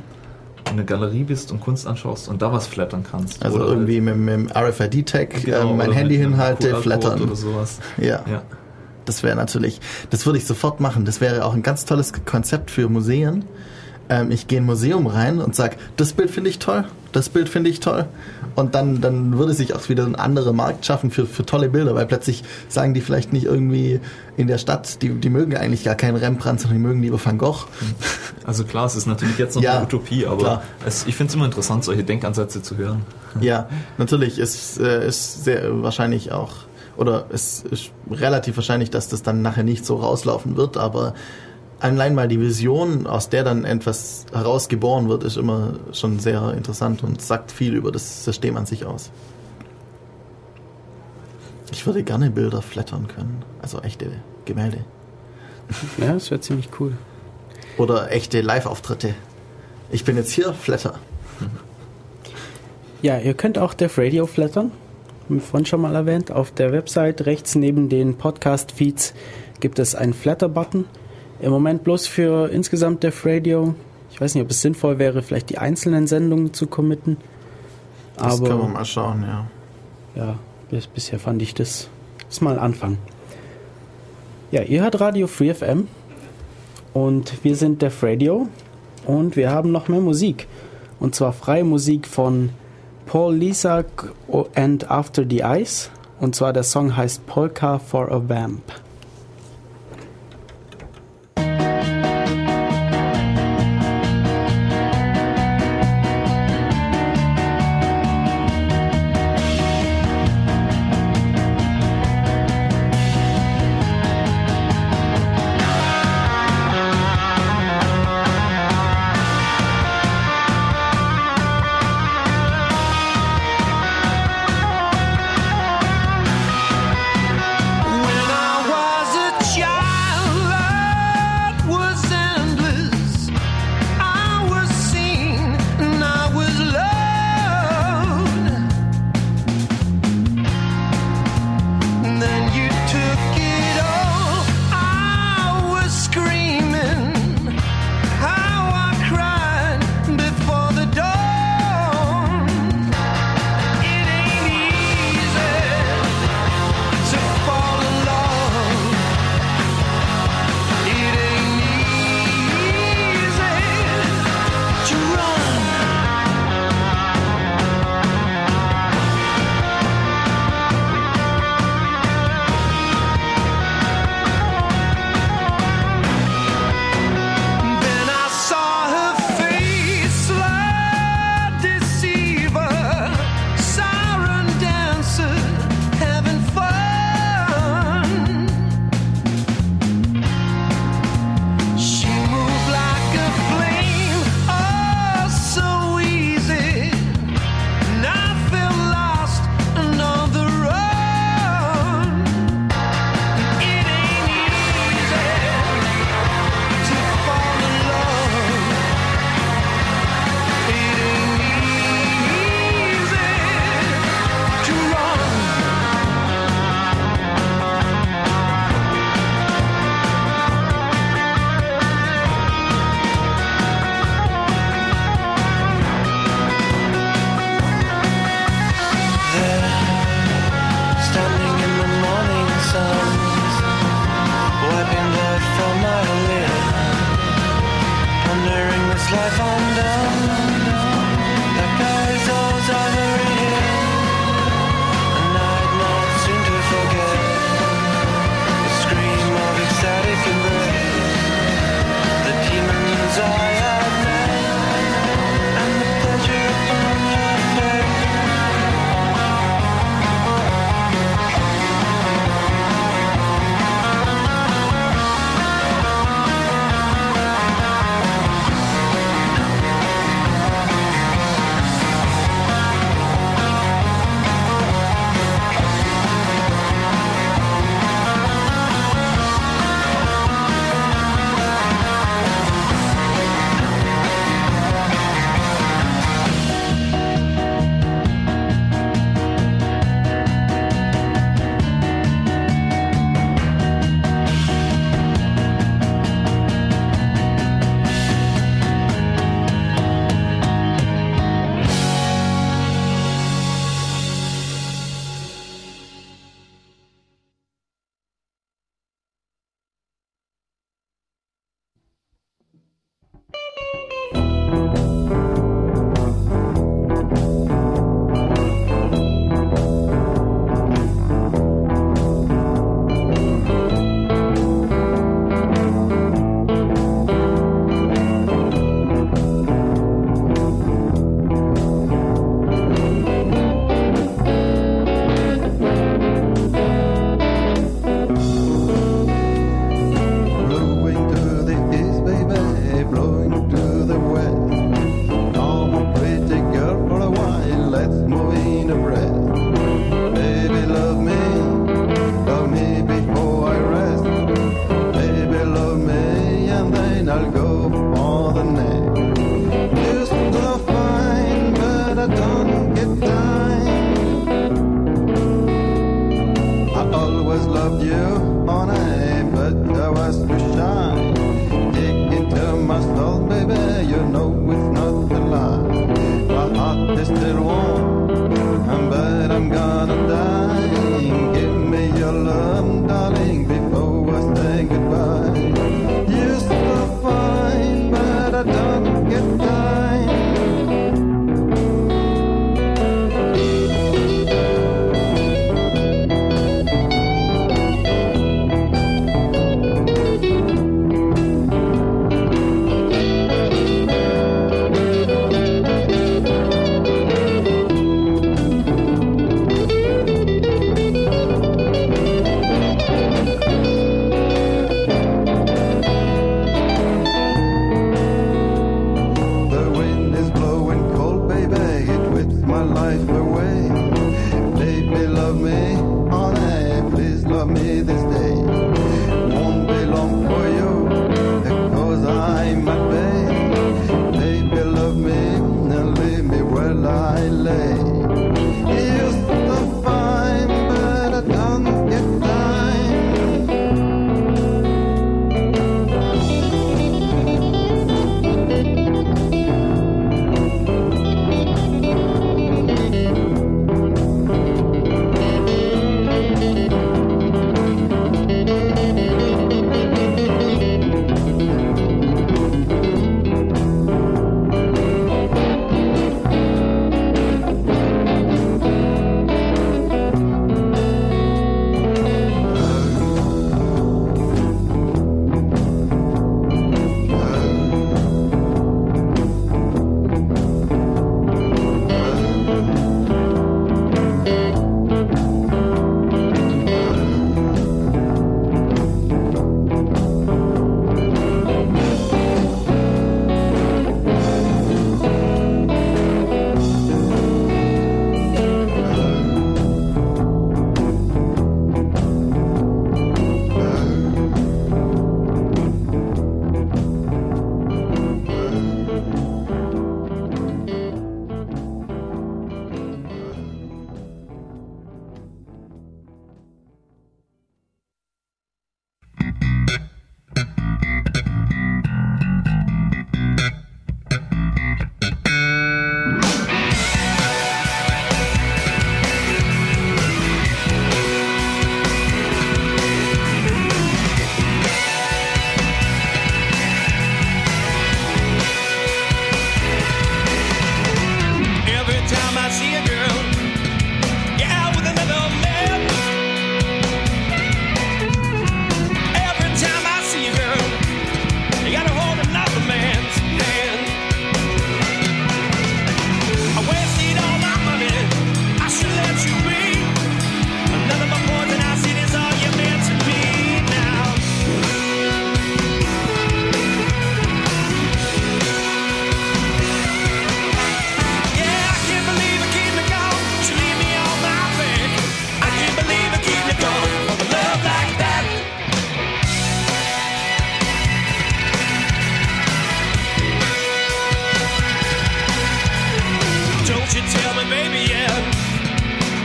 in der Galerie bist und Kunst anschaust und da was flattern kannst. Also Oder irgendwie mit, mit dem RFID-Tag genau, ähm, mein Handy hinhalte, flattern. oder sowas. Ja, Ja. das wäre natürlich, das würde ich sofort machen. Das wäre auch ein ganz tolles Konzept für Museen. Ähm, ich gehe in ein Museum rein und sage, das Bild finde ich toll, das Bild finde ich toll. Und dann, dann würde sich auch wieder ein anderer Markt schaffen für, für tolle Bilder, weil plötzlich sagen die vielleicht nicht irgendwie in der Stadt, die, die mögen eigentlich gar keinen Rembrandt, sondern die mögen lieber Van Gogh. Also klar, es ist natürlich jetzt noch Ja, eine Utopie, aber es, ich finde es immer interessant, solche Denkansätze zu hören. Ja, natürlich ist, äh, ist sehr wahrscheinlich auch, oder es ist relativ wahrscheinlich, dass das dann nachher nicht so rauslaufen wird, aber allein mal die Vision, aus der dann etwas herausgeboren wird, ist immer schon sehr interessant und sagt viel über das System an sich aus. Ich würde gerne Bilder flattern können, also echte Gemälde. Ja, das wäre ziemlich cool. Oder echte Live-Auftritte. Ich bin jetzt hier, Flatter. Ja, ihr könnt auch Def Radio flattern. Haben wir vorhin schon mal erwähnt. Auf der Website rechts neben den Podcast-Feeds gibt es einen Flatter-Button. Im Moment bloß für insgesamt Def Radio. Ich weiß nicht, ob es sinnvoll wäre, vielleicht die einzelnen Sendungen zu committen. Das Aber können wir mal schauen, ja. ja, bis, bisher fand ich das, das mal Anfang. Ja, ihr hört Radio Free FM und wir sind Def Radio und wir haben noch mehr Musik. Und zwar freie Musik von Paul Lisak and After the Ice. Und zwar der Song heißt Polka for a Vamp.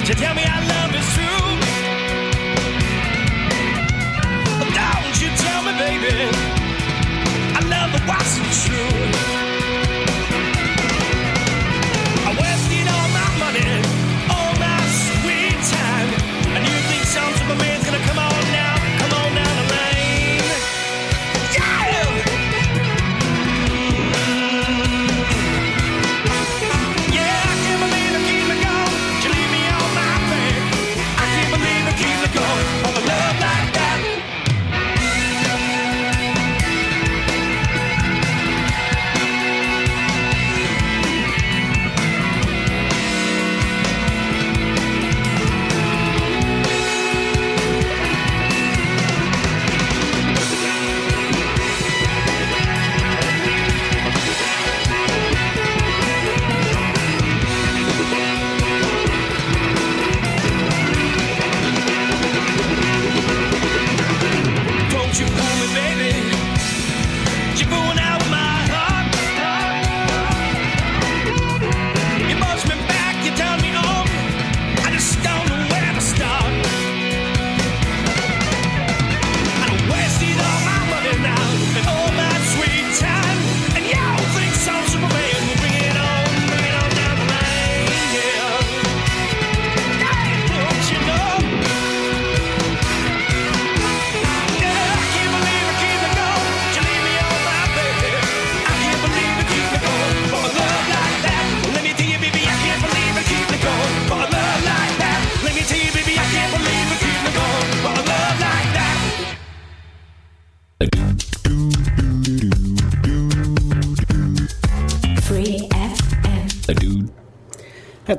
You tell me I love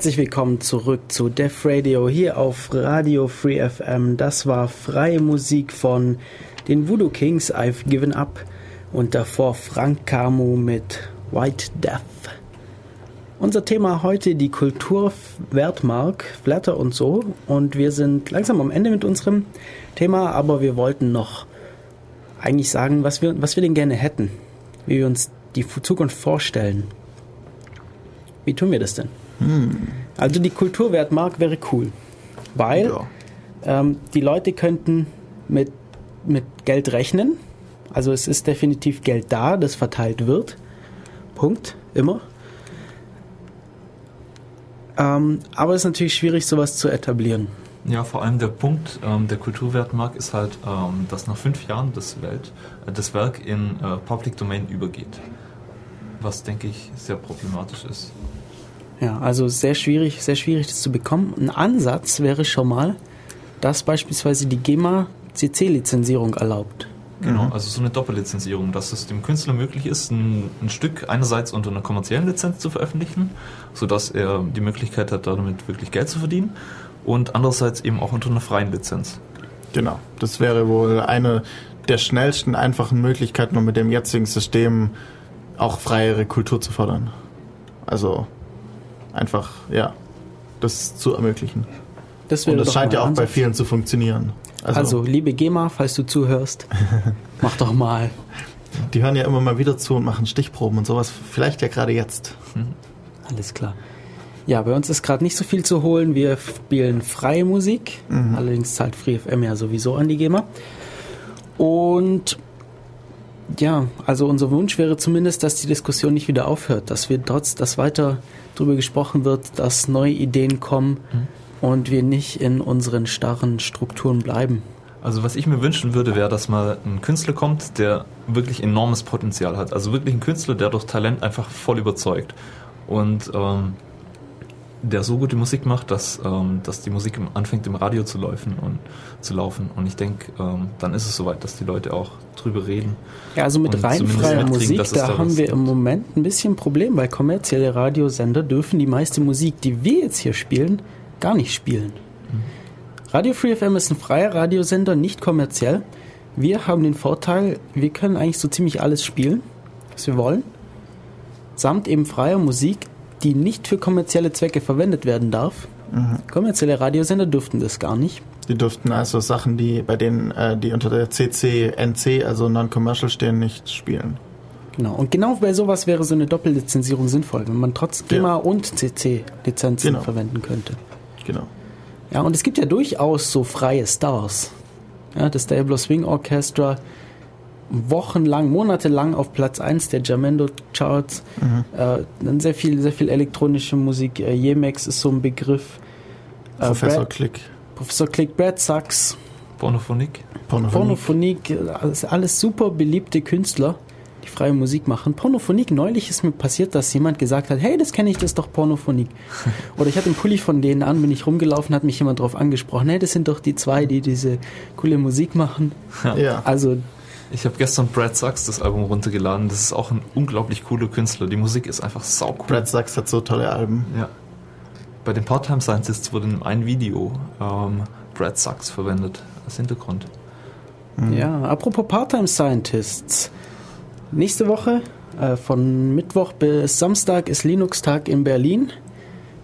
Herzlich willkommen zurück zu Def Radio hier auf Radio Free FM. Das war freie Musik von den Voodoo Kings, I've Given Up und davor Frank Camo mit White Death. Unser Thema heute die Kulturwertmark, Flatter und so. Und wir sind langsam am Ende mit unserem Thema, aber wir wollten noch eigentlich sagen, was wir, was wir denn gerne hätten, wie wir uns die Zukunft vorstellen. Wie tun wir das denn? Also die Kulturwertmark wäre cool, weil Ja. ähm, die Leute könnten mit, mit Geld rechnen. Also es ist definitiv Geld da, das verteilt wird. Punkt. Immer. Ähm, aber es ist natürlich schwierig, sowas zu etablieren. Ja, vor allem der Punkt ähm, der Kulturwertmark ist halt, ähm, dass nach fünf Jahren das, Welt, äh, das Werk in äh, Public Domain übergeht. Was, denke ich, sehr problematisch ist. Ja, also sehr schwierig, sehr schwierig das zu bekommen. Ein Ansatz wäre schon mal, dass beispielsweise die GEMA CC-Lizenzierung erlaubt. Genau, also so eine Doppellizenzierung, dass es dem Künstler möglich ist, ein, ein Stück einerseits unter einer kommerziellen Lizenz zu veröffentlichen, sodass er die Möglichkeit hat, damit wirklich Geld zu verdienen, und andererseits eben auch unter einer freien Lizenz. Genau. Das wäre wohl eine der schnellsten, einfachen Möglichkeiten, um mit dem jetzigen System auch freiere Kultur zu fördern. Also einfach, ja, das zu ermöglichen. Das Und das scheint ja auch ein bei Ansatz. vielen zu funktionieren. Also, Also, liebe GEMA, falls du zuhörst, mach doch mal. die hören ja immer mal wieder zu und machen Stichproben und sowas. Vielleicht ja gerade jetzt. Alles klar. Ja, bei uns ist gerade nicht so viel zu holen. Wir spielen freie Musik. Allerdings zahlt FreeFM ja sowieso an die GEMA. Und ja, also unser Wunsch wäre zumindest, dass die Diskussion nicht wieder aufhört, dass wir trotz, dass weiter darüber gesprochen wird, dass neue Ideen kommen und wir nicht in unseren starren Strukturen bleiben. Also was ich mir wünschen würde, wäre, dass mal ein Künstler kommt, der wirklich enormes Potenzial hat. Also wirklich ein Künstler, der durch Talent einfach voll überzeugt. Und ähm, der so gute Musik macht, dass, ähm, dass die Musik anfängt im Radio zu laufen und zu laufen. Und ich denke, ähm, dann ist es soweit, dass die Leute auch drüber reden. Ja, also mit rein freier Musik, da da haben wir gibt. im Moment ein bisschen Problem, weil kommerzielle Radiosender dürfen die meiste Musik, die wir jetzt hier spielen, gar nicht spielen. Radio Free FM ist ein freier Radiosender, nicht kommerziell. Wir haben den Vorteil, wir können eigentlich so ziemlich alles spielen, was wir wollen, samt eben freier Musik, die nicht für kommerzielle Zwecke verwendet werden darf. Kommerzielle Radiosender dürften das gar nicht. Die dürften also Sachen, die bei denen, äh, die unter der CC-NC, also Non-Commercial stehen, nicht spielen. Genau. Und genau bei sowas wäre so eine Doppellizenzierung sinnvoll, wenn man trotz GEMA Ja. und CC-Lizenzen Genau. verwenden könnte. Genau. Ja, und es gibt ja durchaus so freie Stars. Ja, das Diablo Swing Orchestra wochenlang, monatelang auf Platz 1 der Jamendo Charts. Äh, dann sehr viel, sehr viel elektronische Musik. Äh, Yemex ist so ein Begriff. Äh, Professor Brad, Click. Professor Click, Brad Sachs, Pornophonik. Pornophonie. Pornophonik, äh, alles, alles super beliebte Künstler, die freie Musik machen. Pornophonik, neulich ist mir passiert, dass jemand gesagt hat, hey, das kenne ich, das ist doch Pornophonik. Oder ich hatte einen Pulli von denen an, bin ich rumgelaufen, hat mich jemand drauf angesprochen, hey, das sind doch die zwei, die diese coole Musik machen. Ja. Also, Ich habe gestern Brad Sachs das Album runtergeladen. Das ist auch ein unglaublich cooler Künstler. Die Musik ist einfach sau cool. Brad Sachs hat so tolle Alben. Ja. Bei den Part-Time Scientists wurde in einem Video ähm, Brad Sachs verwendet als Hintergrund. ja, apropos Part-Time Scientists. Nächste Woche, äh, von Mittwoch bis Samstag, ist Linux-Tag in Berlin.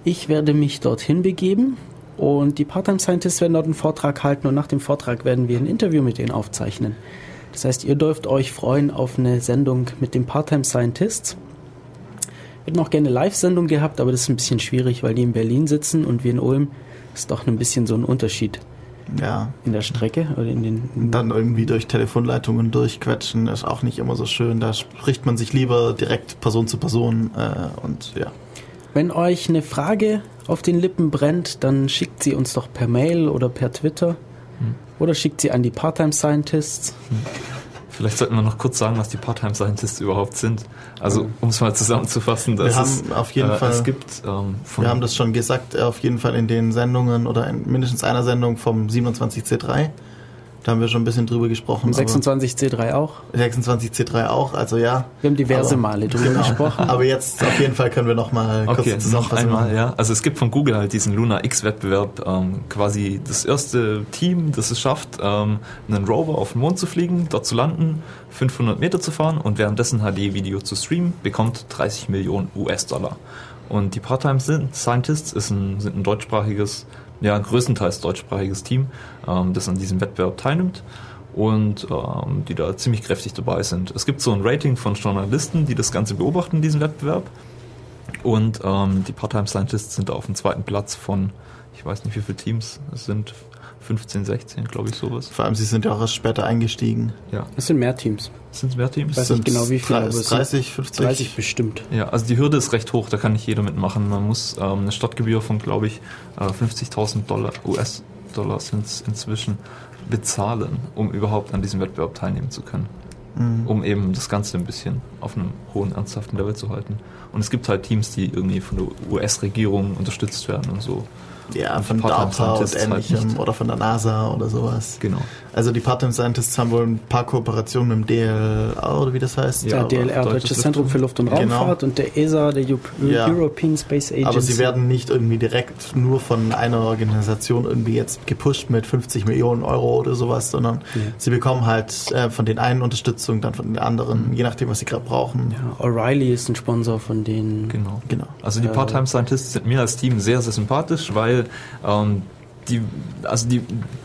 Ich werde mich dorthin begeben und die Part-Time Scientists werden dort einen Vortrag halten und nach dem Vortrag werden wir ein Interview mit denen aufzeichnen. Das heißt, ihr dürft euch freuen auf eine Sendung mit den Part-Time Scientists. Wir hätten auch gerne eine Live-Sendung gehabt, aber das ist ein bisschen schwierig, weil die in Berlin sitzen und wir in Ulm. Das ist doch ein bisschen so ein Unterschied Ja. in der Strecke oder in den. Und dann irgendwie durch Telefonleitungen durchquetschen ist auch nicht immer so schön. Da spricht man sich lieber direkt Person zu Person äh, und ja. Wenn euch eine Frage auf den Lippen brennt, dann schickt sie uns doch per Mail oder per Twitter. Oder schickt sie an die Part-Time Scientists. Vielleicht sollten wir noch kurz sagen, was die Part-Time Scientists überhaupt sind. Also, um es mal zusammenzufassen, das Wir ist, haben auf jeden äh, Fall- es gibt ähm, von, Wir haben das schon gesagt, äh, auf jeden Fall in den Sendungen oder in mindestens einer Sendung vom 27C3. Da haben wir schon ein bisschen drüber gesprochen. Im aber 26C3 auch. 26C3 auch, also ja. Wir haben diverse Aber- Male drüber Genau. gesprochen. Aber jetzt auf jeden Fall können wir noch mal kurz Okay, eine noch einmal, ja. Also es gibt von Google halt diesen Luna X-Wettbewerb, ähm, quasi das erste Team, das es schafft, ähm, einen Rover auf den Mond zu fliegen, dort zu landen, 500 Meter zu fahren und währenddessen HD-Video zu streamen, bekommt 30 Millionen US-Dollar. Und die Part-Time Scientists ist ein, sind ein deutschsprachiges, ja größtenteils deutschsprachiges Team, ähm, das an diesem Wettbewerb teilnimmt und ähm, die da ziemlich kräftig dabei sind. Es gibt so ein Rating von Journalisten, die das Ganze beobachten, diesen Wettbewerb. Und ähm, die Part-Time Scientists sind auf dem zweiten Platz von, ich weiß nicht wie viele Teams, es sind 15, 16, glaube ich, sowas. Vor allem, sie sind ja auch erst später eingestiegen. Ja. Es sind mehr Teams. Sind es mehr Teams? Weiß nicht genau, wie viele, drei- aber es sind 30, 50? 30 bestimmt. Ja, also die Hürde ist recht hoch, da kann nicht jeder mitmachen. Man muss ähm, eine Stadtgebühr von, glaube ich, äh, 50.000 Dollar, US-Dollar sind es inzwischen, bezahlen, um überhaupt an diesem Wettbewerb teilnehmen zu können. Mhm. Um eben das Ganze ein bisschen auf einem hohen, ernsthaften Level zu halten. Und es gibt halt Teams, die irgendwie von der US-Regierung unterstützt werden und so. Ja, von DARPA und halt ähnlichem oder von der NASA oder sowas. Genau. Also die Part-Time Scientists haben wohl ein paar Kooperationen mit dem DLR oder wie das heißt. Ja, DLR, Deutsches Deutsches Zentrum für Luft- und Genau. Raumfahrt und der ESA, der Eu- Ja. European Space Agency. Aber sie werden nicht irgendwie direkt nur von einer Organisation irgendwie jetzt gepusht mit 50 Millionen Euro oder sowas, sondern Ja. sie bekommen halt äh, von den einen Unterstützung, dann von den anderen, je nachdem, was sie gerade brauchen. ja, O'Reilly ist ein Sponsor von denen. Genau. Genau. Also die Äh, Part-Time Scientists sind mir als Team sehr, sehr sympathisch, weil ähm, die, also die,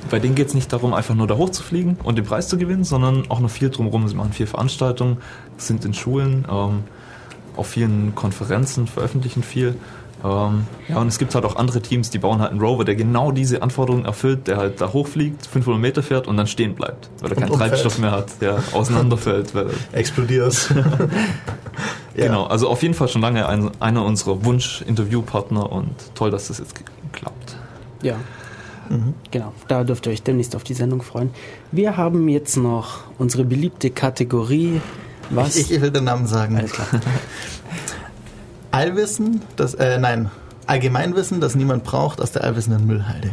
bei denen geht es nicht darum, einfach nur da hochzufliegen und den Preis zu gewinnen, sondern auch noch viel drumherum. Sie machen viel Veranstaltungen, sind in Schulen, ähm, auf vielen Konferenzen, veröffentlichen viel. Ähm, ja, und es gibt halt auch andere Teams, die bauen halt einen Rover, der genau diese Anforderungen erfüllt, der halt da hochfliegt, 500 Meter fährt und dann stehen bleibt, weil er Und keinen umfällt. Treibstoff mehr hat, der auseinanderfällt. Weil Explodiert. ja. Genau, also auf jeden Fall schon lange ein, einer unserer Wunsch-Interviewpartner und toll, dass das jetzt klappt. Ja. Mhm. Genau, da dürft ihr euch demnächst auf die Sendung freuen. Wir haben jetzt noch unsere beliebte Kategorie. Was? Ich, ich will den Namen sagen. Alles klar. Allwissen, das, äh, nein, Allgemeinwissen, das niemand braucht aus der allwissenden Müllhalde.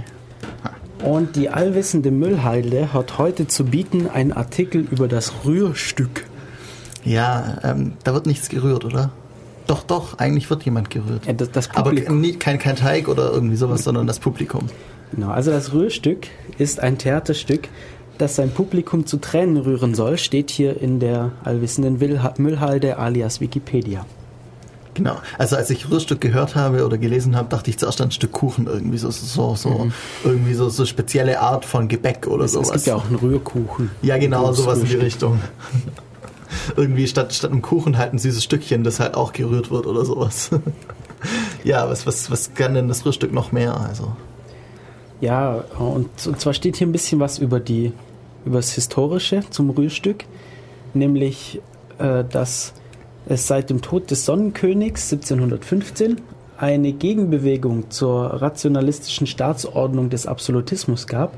Und die allwissende Müllhalde hat heute zu bieten einen Artikel über das Rührstück. Ja, ähm, da wird nichts gerührt, oder? Doch, doch, eigentlich wird jemand gerührt. Ja, das, das Aber nie, kein, kein Teig oder irgendwie sowas, sondern das Publikum. Genau, also das Rührstück ist ein Theaterstück, das sein Publikum zu Tränen rühren soll, steht hier in der allwissenden Müllhalde alias Wikipedia. Genau. Also als ich Rührstück gehört habe oder gelesen habe, dachte ich zuerst an ein Stück Kuchen irgendwie so so so irgendwie so so spezielle Art von Gebäck oder Mhm. Es, sowas. es gibt ja auch einen Rührkuchen. ja genau sowas in die Rührstück. Richtung. irgendwie statt statt einem Kuchen halt ein süßes Stückchen, das halt auch gerührt wird oder sowas. ja, was was was kann denn das Rührstück noch mehr? Also Ja, und, und zwar steht hier ein bisschen was über die über das Historische zum Rührstück, nämlich, äh, dass es seit dem Tod des Sonnenkönigs 1715 eine Gegenbewegung zur rationalistischen Staatsordnung des Absolutismus gab.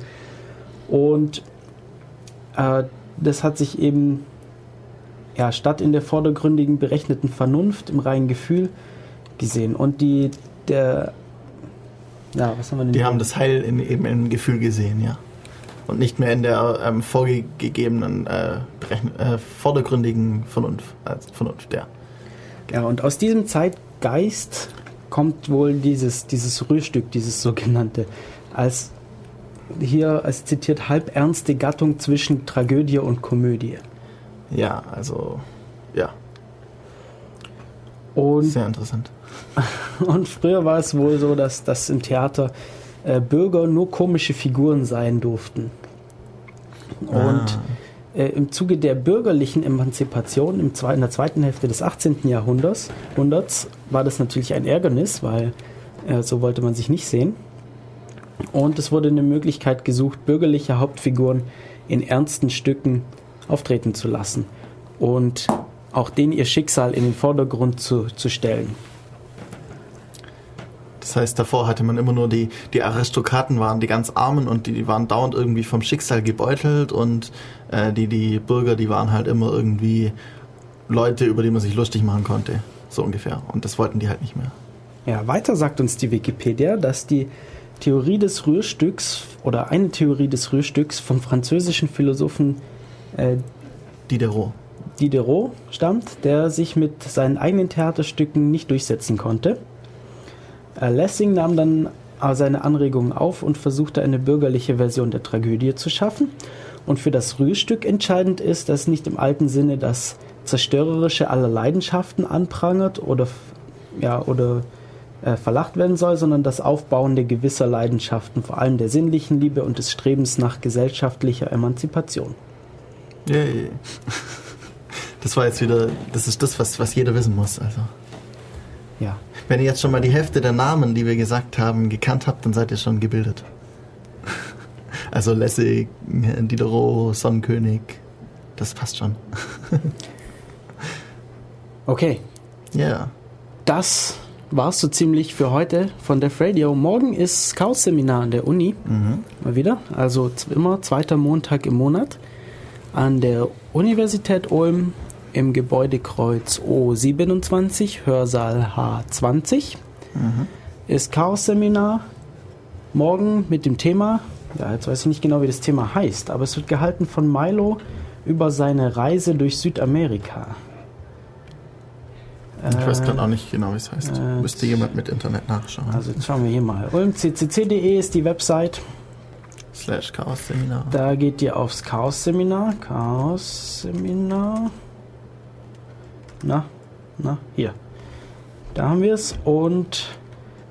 Und äh, das hat sich eben ja, statt in der vordergründigen berechneten Vernunft im reinen Gefühl gesehen. Und die der ja, was haben wir denn die haben das Heil in, eben im Gefühl gesehen, ja. Und nicht mehr in der ähm, vorgegebenen, äh, äh, vordergründigen Vernunft. Äh, Vernunft, ja. Ja, und aus diesem Zeitgeist kommt wohl dieses, dieses Rührstück, dieses sogenannte, als hier als zitiert halbernste Gattung zwischen Tragödie und Komödie. Ja, also, ja, Und, sehr interessant. und früher war es wohl so, dass, dass im Theater äh, Bürger nur komische Figuren sein durften. Und Ah. äh, im Zuge der bürgerlichen Emanzipation im in der zweiten Hälfte des 18. Jahrhunderts Jahrhunderts war das natürlich ein Ärgernis, weil äh, so wollte man sich nicht sehen. Und es wurde eine Möglichkeit gesucht, bürgerliche Hauptfiguren in ernsten Stücken auftreten zu lassen und auch denen ihr Schicksal in den Vordergrund zu, zu stellen. Das heißt, davor hatte man immer nur die, die Aristokraten waren die ganz Armen und die, die waren dauernd irgendwie vom Schicksal gebeutelt und äh, die, die Bürger, die waren halt immer irgendwie Leute, über die man sich lustig machen konnte. So ungefähr. Und das wollten die halt nicht mehr. Ja, weiter sagt uns die Wikipedia, dass die Theorie des Rührstücks oder eine Theorie des Rührstücks vom französischen Philosophen äh, Diderot. Diderot stammt, der sich mit seinen eigenen Theaterstücken nicht durchsetzen konnte. Äh, Lessing nahm dann seine Anregungen auf und versuchte eine bürgerliche Version der Tragödie zu schaffen. Und für das Rührstück entscheidend ist, dass nicht im alten Sinne das Zerstörerische aller Leidenschaften anprangert oder, ja, oder äh, verlacht werden soll, sondern das Aufbauende gewisser Leidenschaften, vor allem der sinnlichen Liebe und des Strebens nach gesellschaftlicher Emanzipation. Yay. Das war jetzt wieder, das ist das, was, was jeder wissen muss. Also. Ja, Wenn ihr jetzt schon mal die Hälfte der Namen, die wir gesagt haben, gekannt habt, dann seid ihr schon gebildet. Also Lessig, Diderot, Sonnenkönig, das passt schon. okay. Ja. Das war's so ziemlich für heute von Def Radio. Morgen ist Chaos-Seminar an der Uni. Mal wieder. Also immer zweiter Montag im Monat. An der Universität Ulm im Gebäudekreuz O27, Hörsaal H20. Ist Chaos-Seminar. Morgen mit dem Thema, ja, jetzt weiß ich nicht genau, wie das Thema heißt, aber es wird gehalten von Milo über seine Reise durch Südamerika. Ich weiß gerade auch nicht genau, wie es heißt. äh, Müsste jemand mit Internet nachschauen. Also jetzt schauen wir hier mal. ulmccc.de ist die Website. Slash Chaos Seminar. Da geht ihr aufs Chaos-Seminar. Chaos-Seminar. Na, na, hier. Da haben wir es und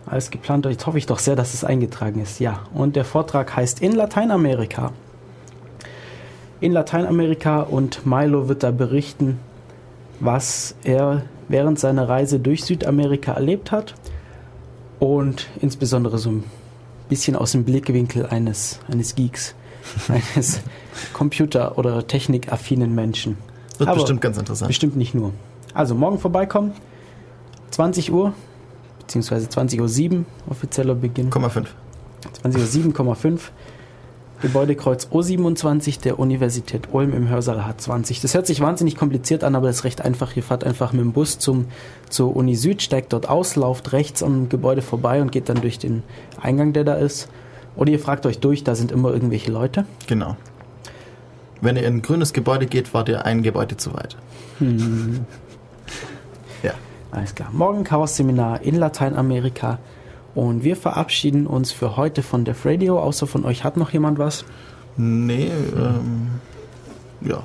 alles geplant. Jetzt hoffe ich doch sehr, dass es eingetragen ist. Ja, und der Vortrag heißt In Lateinamerika. In Lateinamerika und Milo wird da berichten, was er während seiner Reise durch Südamerika erlebt hat und insbesondere so ein bisschen aus dem Blickwinkel eines, eines Geeks, eines Computer- oder technikaffinen Menschen. Wird Aber bestimmt ganz interessant. Bestimmt nicht nur. Also morgen vorbeikommen, 20 Uhr, beziehungsweise 20.07 Uhr, offizieller Beginn. 0,5. 20.07,5. Gebäudekreuz O27 der Universität Ulm im Hörsaal H20. Das hört sich wahnsinnig kompliziert an, aber das ist recht einfach. Ihr fahrt einfach mit dem Bus zum, zur Uni Süd, steigt dort aus, lauft rechts am Gebäude vorbei und geht dann durch den Eingang, der da ist. Oder ihr fragt euch durch, da sind immer irgendwelche Leute. Genau. Wenn ihr in ein grünes Gebäude geht, wart ihr ein Gebäude zu weit. Ja. Alles klar. Morgen Chaos-Seminar in Lateinamerika. Und wir verabschieden uns für heute von Def Radio. Außer von euch hat noch jemand was? Nee, ähm, ja.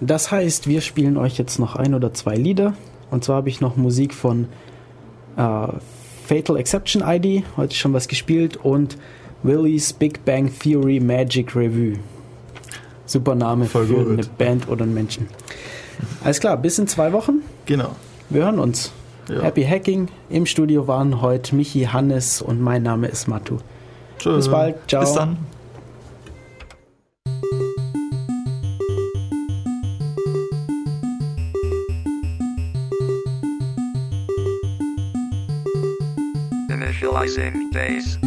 Das heißt, wir spielen euch jetzt noch ein oder zwei Lieder. Und zwar habe ich noch Musik von äh, Fatal Exception ID, heute schon was gespielt, und Willys Big Bang Theory Magic Review. Super Name Voll für gut. eine Band oder einen Menschen. Alles klar, bis in zwei Wochen. Genau. Wir hören uns. Ja. Happy Hacking. Im Studio waren heute Michi, Hannes und mein Name ist Matu. Tschüss. Bis bald. Ciao. Bis dann. Initializing base.